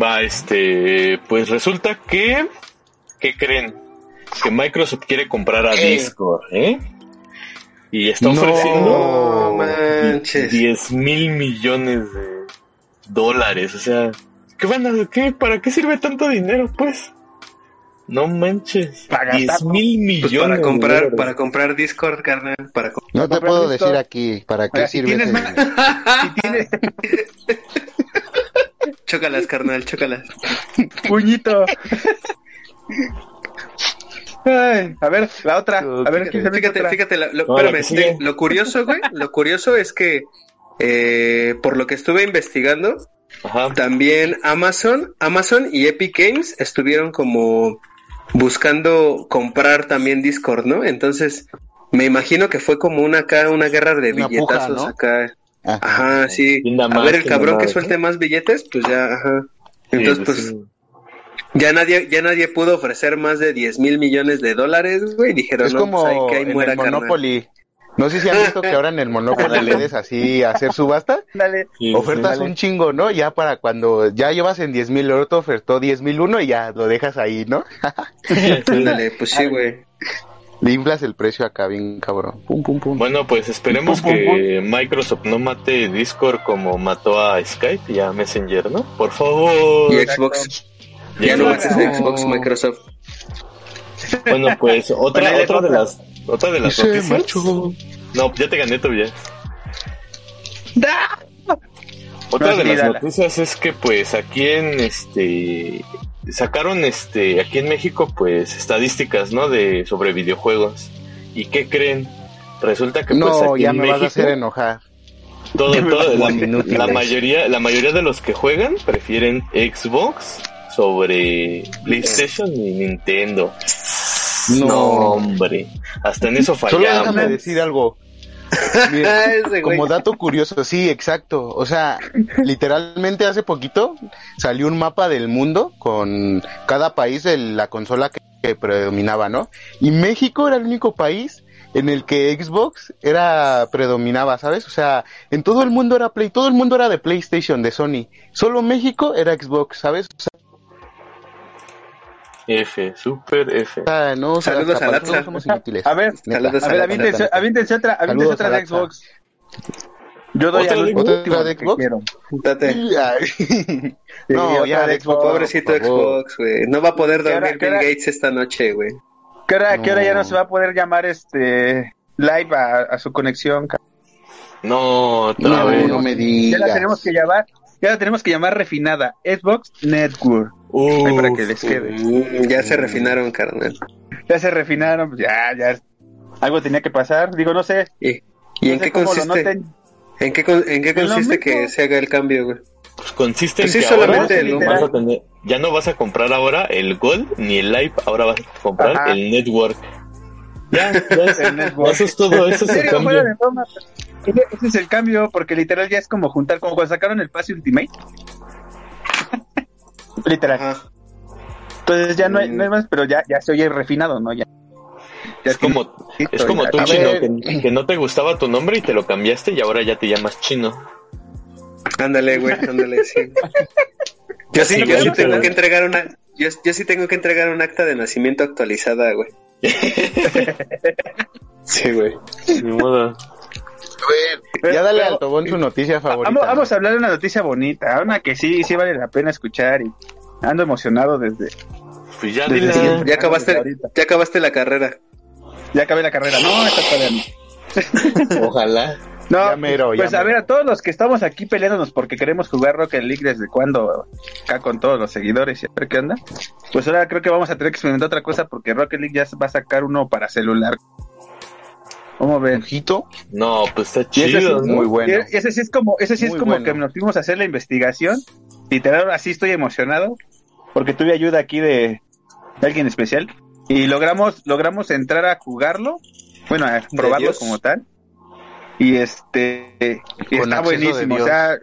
Va, este, pues resulta que, ¿qué creen? Que Microsoft quiere comprar a ¿Qué? Discord, ¿eh? Y está ofreciendo No manches. 10 mil millones de dólares, o sea, ¿qué van a, qué, para qué sirve tanto dinero, pues? No manches, Para gastar, 10 mil Pues millones. para de comprar, dólares. para comprar Discord, carnal, para No te puedo Discord. decir aquí para qué si sirve tienes ese más-. Si tienes Chócalas, carnal, chócalas. puñito. Ay, a ver, la otra. A ver, ¿quién se avienta Fíjate, otra? fíjate, lo, lo- No, la espérame, lo curioso, güey, lo curioso es que, eh, por lo que estuve investigando, Ajá. también Amazon, Amazon y Epic Games estuvieron como buscando comprar también Discord, ¿no? Entonces, me imagino que fue como una acá, una guerra de Una billetazos puja, ¿no? acá. Ajá. Ajá, sí. ¿Quién da A ver, el cabrón que suelte más billetes, pues ya, ajá. Entonces, Sí, pues, sí. Ya nadie, ya nadie pudo ofrecer más de 10 mil millones de dólares, güey. Dijeron, Es no, como pues ahí que ahí en muera, el carnal. Monopoly. No sé si han visto que ahora en el Monopoly puedes así hacer subasta. Dale. Sí, Ofertas sí. un chingo, ¿no? Ya para cuando ya llevas en 10 mil, el otro ofertó 10 mil uno y ya lo dejas ahí, ¿no? Ándale, pues sí, güey. Le inflas el precio acá bien cabrón. Pum, pum, pum. Bueno, pues esperemos Pum, pum, que Microsoft no mate Discord como mató a Skype y a Messenger, ¿no? Por favor. Y Xbox. Ya no mates a Xbox, Microsoft. Bueno, pues otra, otra de las, otra de las noticias. marchó. No, ya te gané todavía. Otra No, de sí, las dala. noticias es que pues aquí en este sacaron este aquí en México pues estadísticas, ¿no? de sobre videojuegos. ¿Y qué creen? Resulta que pues No, aquí ya en me vas a México hacer enojar. todo, todo- la mayoría la mayoría de los que juegan prefieren Xbox sobre PlayStation y Nintendo. No, hombre, hasta en eso Solo déjame fallamos. decir algo. Mira, güey. como dato curioso, sí, exacto. O sea, literalmente hace poquito salió un mapa del mundo con cada país de la consola que, que predominaba, ¿no? Y México era el único país en el que Xbox era predominaba, ¿sabes? O sea, en todo el mundo era Play, todo el mundo era de PlayStation, de Sony. Solo México era Xbox, ¿sabes? O F, super F. sea, no, Saludos a todo somos inútiles. A ver, saludos A ver, avíntense otra, Saludos otra de. Xbox. Yo doy ¿Otra al último de que Xbox? quiero. Date. No, ya de Xbox. Pobrecito. Xbox, güey. No va a poder ¿Qué hora- dormir Bill? Gates esta noche, güey. ¿Qué hora, qué hora ya No. se va a poder llamar este live a, a su conexión? No, otra No, vez. no me Ya digas. la tenemos que llamar, ya la tenemos que llamar refinada, Xbox Network. Uf, Ahí para que les quede. Mm, ya se refinaron, carnal. Ya se refinaron, pues ya, ya. Algo tenía que pasar, digo, no sé. ¿Y, y en sé qué consiste? ¿En qué, en qué consiste que se haga el cambio, güey? Pues consiste en Pues sí, que solamente ahora el vas a número. tener- ya no vas a comprar ahora el Gold ni el Live, ahora vas a comprar Ajá. el Network. Ya, ya es, El Network. eso es todo, eso es el cambio. ese es el cambio, porque literal ya es como juntar, como cuando sacaron el pase Ultimate. Literal. Ajá. Entonces ya no hay, no hay más, pero ya, ya se oye refinado, ¿no? Ya, ya Es como, es como tú, chino, que, que no te gustaba tu nombre y te lo cambiaste y ahora ya te llamas chino. Ándale, güey, ándale, sí. Yo sí, Sí, yo sí tengo que entregar una, yo, yo sí tengo que entregar un acta de nacimiento actualizada, güey. Sí, güey. Ni modo. Ya dale Pero- al Tobón su noticia favorita. Vamos, vamos a hablar de una noticia bonita, una que sí, sí vale la pena escuchar y ando emocionado desde, Pues ya desde dile. Ya acabaste, ya acabaste la carrera. Ya acabé la carrera. No, esta todavía no. Ojalá. No, Ya mero, ya pues a ver, a todos los que estamos aquí peleándonos porque queremos jugar Rocket League desde cuando, acá con todos los seguidores y a ver qué onda, pues ahora creo que vamos a tener que experimentar otra cosa porque Rocket League ya va a sacar uno para celular. ¿Cómo ven? Ojito. No, pues está Y ese sí chido, muy bueno. Ese sí es como, ese sí es como bueno. que nos fuimos a hacer la investigación. Literal, así estoy emocionado porque tuve ayuda aquí de, de alguien especial y logramos, logramos entrar a jugarlo, bueno, a probarlo como tal. Y este, y está buenísimo, o sea,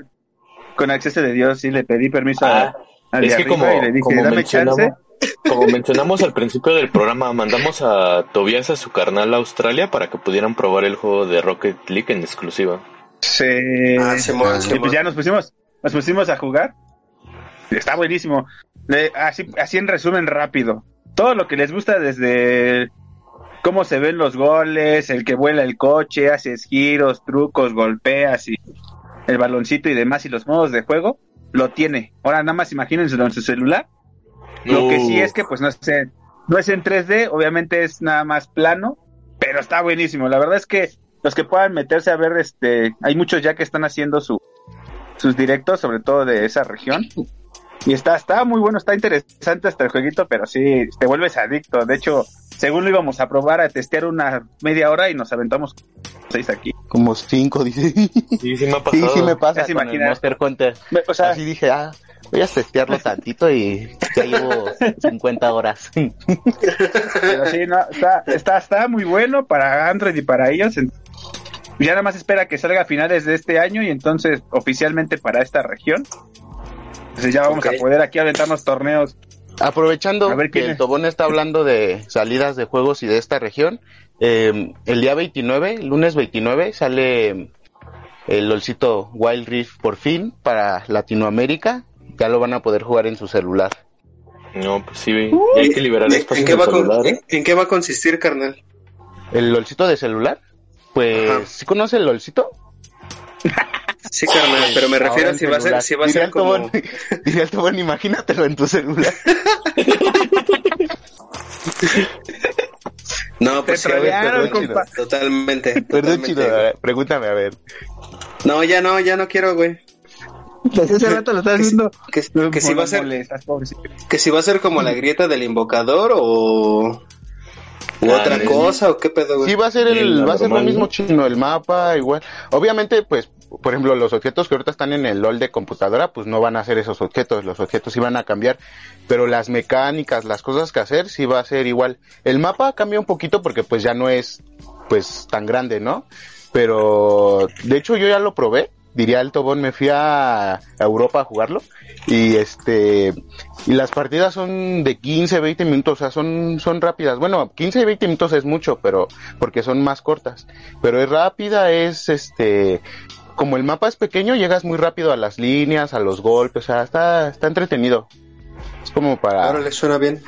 con acceso de Dios, sí le pedí permiso a, Ah, al de es que arriba como, y le dije, dame chance. Como mencionamos al principio del programa, mandamos a Tobias a su carnal a Australia para que pudieran probar el juego de Rocket League en exclusiva. Sí. Ah, Simón, y Simón. pues ya nos pusimos, nos pusimos a jugar. Está buenísimo. Le- así, así en resumen rápido. Todo lo que les gusta desde cómo se ven los goles, el que vuela el coche, haces giros, trucos, golpeas y el baloncito y demás y los modos de juego, lo tiene. Ahora nada más imagínenselo en su celular. Lo que sí es que pues no es, en- no es en 3D, obviamente es nada más plano, pero está buenísimo. La verdad es que los que puedan meterse a ver, este, hay muchos ya que están haciendo su, sus directos, sobre todo de esa región. Y está, está muy bueno, está interesante hasta el jueguito, pero sí, te vuelves adicto. De hecho, según lo íbamos a probar, a testear una media hora y nos aventamos seis aquí. Como cinco, dice. Sí, sí me ha Sí, pasado. sí me pasa Ya se con el. Monster Hunter. O sea, Así dije, ah, voy a testearlo tantito y ya llevo 50 horas. Pero sí, no, está, está, está muy bueno para Android y para ellos. Ya nada más espera que salga a finales de este año y entonces oficialmente para esta región. Entonces ya vamos Ok. a poder aquí aventarnos torneos. Aprovechando A ver, que ¿quién el? Tobón está hablando de salidas de juegos y de esta región, eh, el día 29, lunes 29, sale el LOLcito Wild Rift por fin para Latinoamérica. Ya lo van a poder jugar en su celular. No, pues sí, y hay que liberar ¿En, espacio en qué va con- celular. en- en qué va a consistir, carnal? ¿El LOLcito de celular? Pues, Ajá. ¿sí conoce el LOLcito? Sí, carnal, pero me refiero en si va a ser, si va a ser como... Tobón, diría el Tobón, imagínatelo en tu celular. No, pues Te sí, a ver, perdón, compa. chido. Totalmente. Perdón, totalmente, chido, a pregúntame, a ver. No, ya no, ya no quiero, güey. Desde hace rato lo estás Que si- viendo. Que, que si va a ser, Molestas, pobrecito. que si va a ser como la grieta del invocador o... ¿U Ah, otra cosa o qué pedo, güey? Sí, va a ser el, lo va a ser lo mismo ¿no? chino, el mapa, igual. Obviamente, pues, por ejemplo, los objetos que ahorita están en el LOL de computadora, pues no van a ser esos objetos, los objetos sí van a cambiar, pero las mecánicas, las cosas que hacer, sí va a ser igual. El mapa cambia un poquito porque pues ya no es, pues, tan grande, ¿no? Pero, de hecho, yo ya lo probé, diría el Tobón, me fui a, Europa a jugarlo, y este, y las partidas son de 15, 20 minutos, o sea, son, son rápidas. Bueno, 15 y 20 minutos es mucho, pero, porque son más cortas. Pero es rápida, es este, como el mapa es pequeño, llegas muy rápido a las líneas, a los golpes, o sea, está, está entretenido. Es como para... Ahora le suena bien.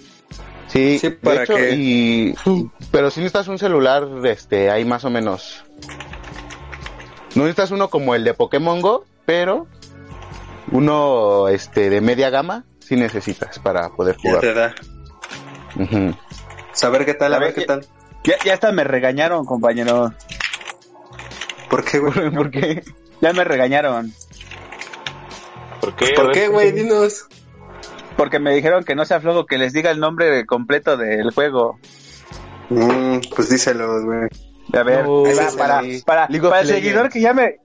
Sí, Sí, de para hecho, que- y, pero si necesitas un celular, este, hay más o menos. No necesitas uno como el de Pokémon Go, pero uno, este, de media gama, sí necesitas para poder Ya jugar. te da. Ujú. Saber qué tal, a A ver ver, qué ya- tal. Ya, ya hasta me regañaron, compañero. ¿Por qué, güey? ¿Por qué? Ya me regañaron. ¿Por qué? ¿Por qué, güey? Dinos. Porque me dijeron que no sea flojo que les diga el nombre completo del juego. Mm, pues díselo, güey. A ver, No, ahí va, ese para, para, League para el seguidor que ya me,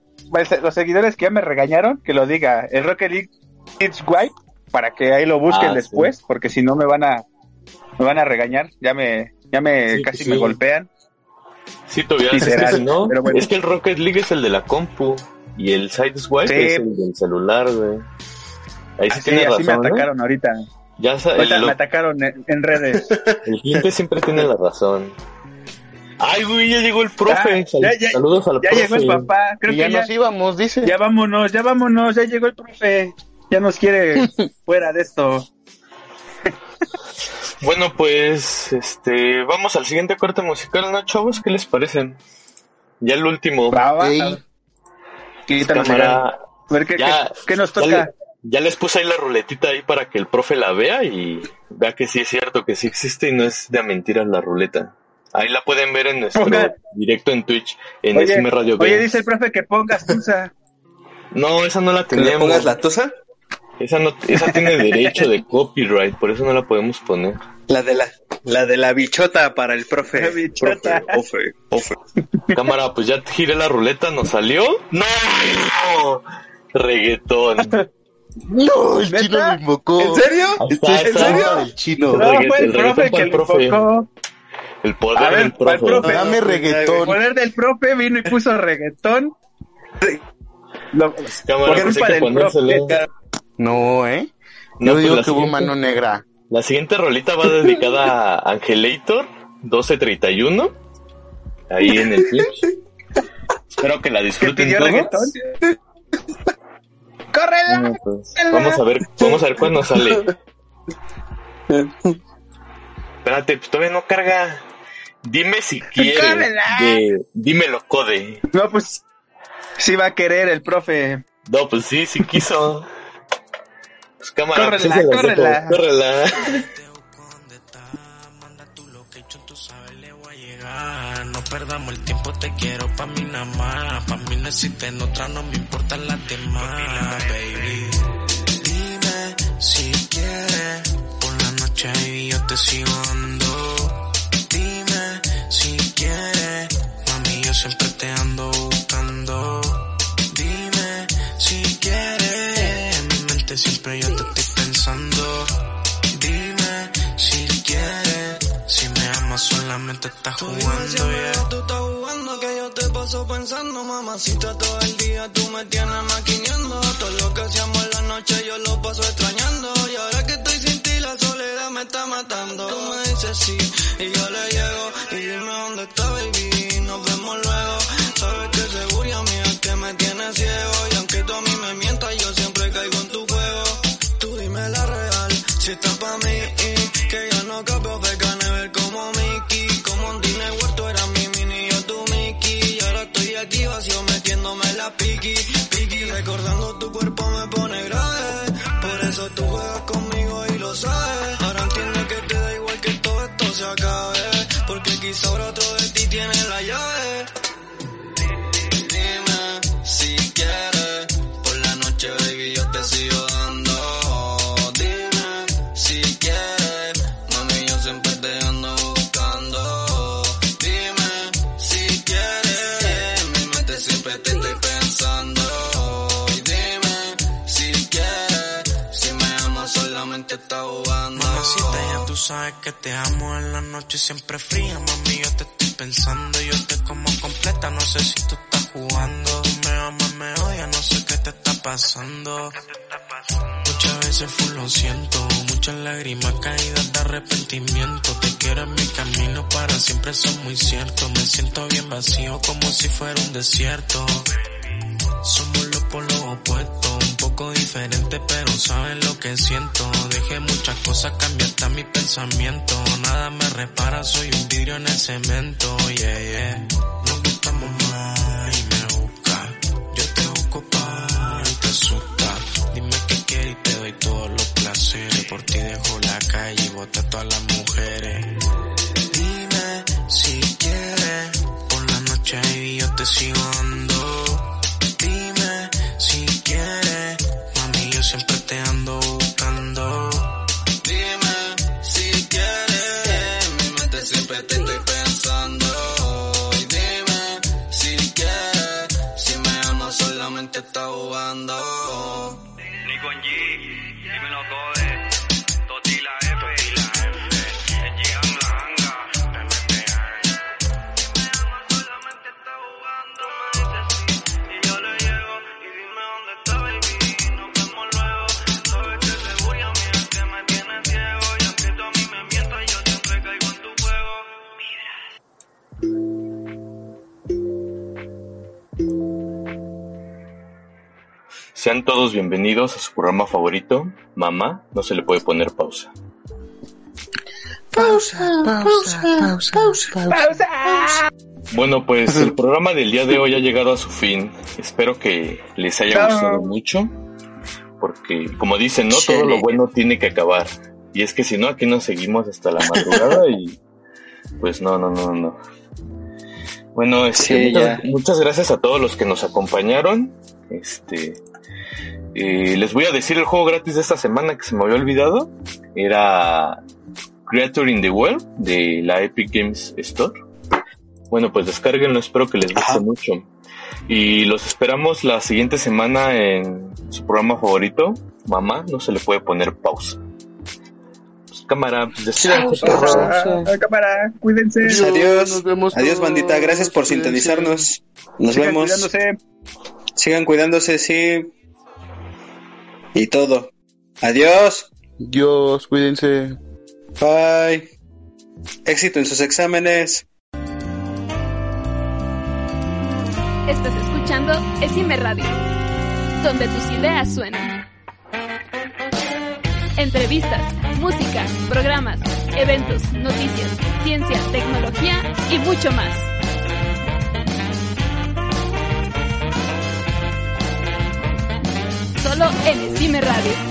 los seguidores que ya me regañaron, que lo diga, el Rocket League It's White, para que ahí lo busquen Ah, después, porque si no me van a, me van a regañar, ya me, ya me, Sí, casi me golpean. Sí, Tobias, es que Literal, si no, pero bueno. es que el Rocket League es el de la compu y el Sideswipe Sí. es el del celular, güey. Ahí sí Así, tienes así me ¿no? atacaron ahorita. Ya Ahorita me atacaron en, en redes. el cliente siempre tiene la razón. Ay, güey, ya llegó el profe. Ya- ya- Saludos al Ya profe. llegó el papá, creo Y que ya ya, nos íbamos, dice. ya vámonos, ya vámonos, ya llegó el profe. Ya nos quiere fuera de esto. Bueno, pues, este, vamos al siguiente corte musical, ¿no, chavos? ¿Qué les parecen? Ya el último. Va, va, Ey. a ver. Quítanos el- Cámara. A ver qué, Ya- qué- qué nos Ya, toca. le- ya les puse ahí la ruletita ahí para que el profe la vea y vea que sí es cierto, que sí existe y no es de a mentiras la ruleta. Ahí la pueden ver en nuestro Ponga. directo en Twitch, en Oye, SM Radio oye, Games. dice el profe que pongas tusa. No, esa no la ¿Que tenemos. pongas la tusa? Esa no, esa tiene derecho de copyright, por eso no la podemos poner. La de la, la de la bichota para el profe. La bichota. Profe, profe, profe. Cámara, pues ya giré la ruleta, ¿nos salió? ¡No! Reggaetón. No, el ¿Neta? chino lo invocó. ¿En serio? Está, está. trampa del chino. El No, fue el el profe que el profe. enfocó. El poder A ver, del el profe. profe. Dame El reggaetón. poder del profe vino y puso reggaetón. Lo- Cámara, por culpa hay que del profe. ponérselo. No, ¿eh? No, Yo pues digo que hubo mano negra. La siguiente rolita va dedicada a Angelator 1231. Ahí en el Twitch. Espero que la disfruten todos. ¡Córrela! Pues, vamos a ver, vamos a ver cuándo sale. Espérate, pues todavía no carga. Dime si quiere. De, dímelo, Code. No, pues sí va a querer el profe. No, pues sí, sí quiso. Pues cámara, pues Córrela, las córrela. dejo. Córrela. No perdamos el tiempo, te quiero pa' mí nada más. Pa' mí no existen otras, no me importan las demás, baby. Dime si quieres, por la noche baby, yo te sigo dando. Yo siempre te ando buscando. Dime si quieres, en mi mente siempre yo te estoy pensando. Dime si quieres, si me amas solamente estás jugando ya. Tú estás jugando que yo te paso pensando, mamacita, todo el día tú me tienes maquineando. Todo lo que hacíamos en la noche yo lo paso extrañando. Y ahora que estoy sin ti, la soledad me está matando. Tú me dices sí, y yo le llego. Y dime dónde está, baby, real, sabes que te amo en la noche siempre fría, mami, yo te estoy pensando, yo te como completa, no sé si tú estás jugando, me amas, me odias, no sé qué te está pasando. Muchas veces fue lo siento, muchas lágrimas caídas de arrepentimiento, te quiero en mi camino para siempre, eso es muy cierto, me siento bien vacío como si fuera un desierto. Somos los polos opuestos, poco diferentes, pero saben lo que siento. Dejé muchas cosas, cambié hasta mi pensamiento. Nada me repara, soy un vidrio en el cemento, yeah. Nos gustamos más y me busca. Yo te busco pa' y te asusta. Dime qué quieres y te doy todos los placeres. Por ti dejo la calle y boté a todas las mujeres. Dime si quieres, por la noche baby yo te sigo dando. Dímelo, Sean todos bienvenidos a su programa favorito, Mamá, no se le puede poner pausa. Pausa, pausa, pausa, pausa. Bueno, pues el programa del día de hoy ha llegado a su fin. Espero que les haya gustado mucho, porque como dicen, no todo lo bueno tiene que acabar. Y es que si no, aquí nos seguimos hasta la madrugada y pues no, no, no, no. Bueno, este, Sí, muchas, muchas gracias a todos los que nos acompañaron. Este, eh, les voy a decir el juego gratis de esta semana que se me había olvidado. Era Creature in the World de la Epic Games Store. Bueno, pues descárguenlo, espero que les guste Ajá. mucho. Y los esperamos la siguiente semana en su programa favorito, Mamá, no se le puede poner pausa. Pues, cámara, pues, despídanse, cámara, cuídense. Pues adiós. nos vemos Adiós, todos. bandita. Gracias por sintonizarnos. Nos Sigan vemos. cuidándose. Sigan cuidándose, sí. Y todo. Adiós. Dios, cuídense. Bye. Éxito en sus exámenes. Estás escuchando Esime Radio, donde tus ideas suenan. Entrevistas, música, programas, eventos, noticias, ciencia, tecnología y mucho más. En Esime Radio.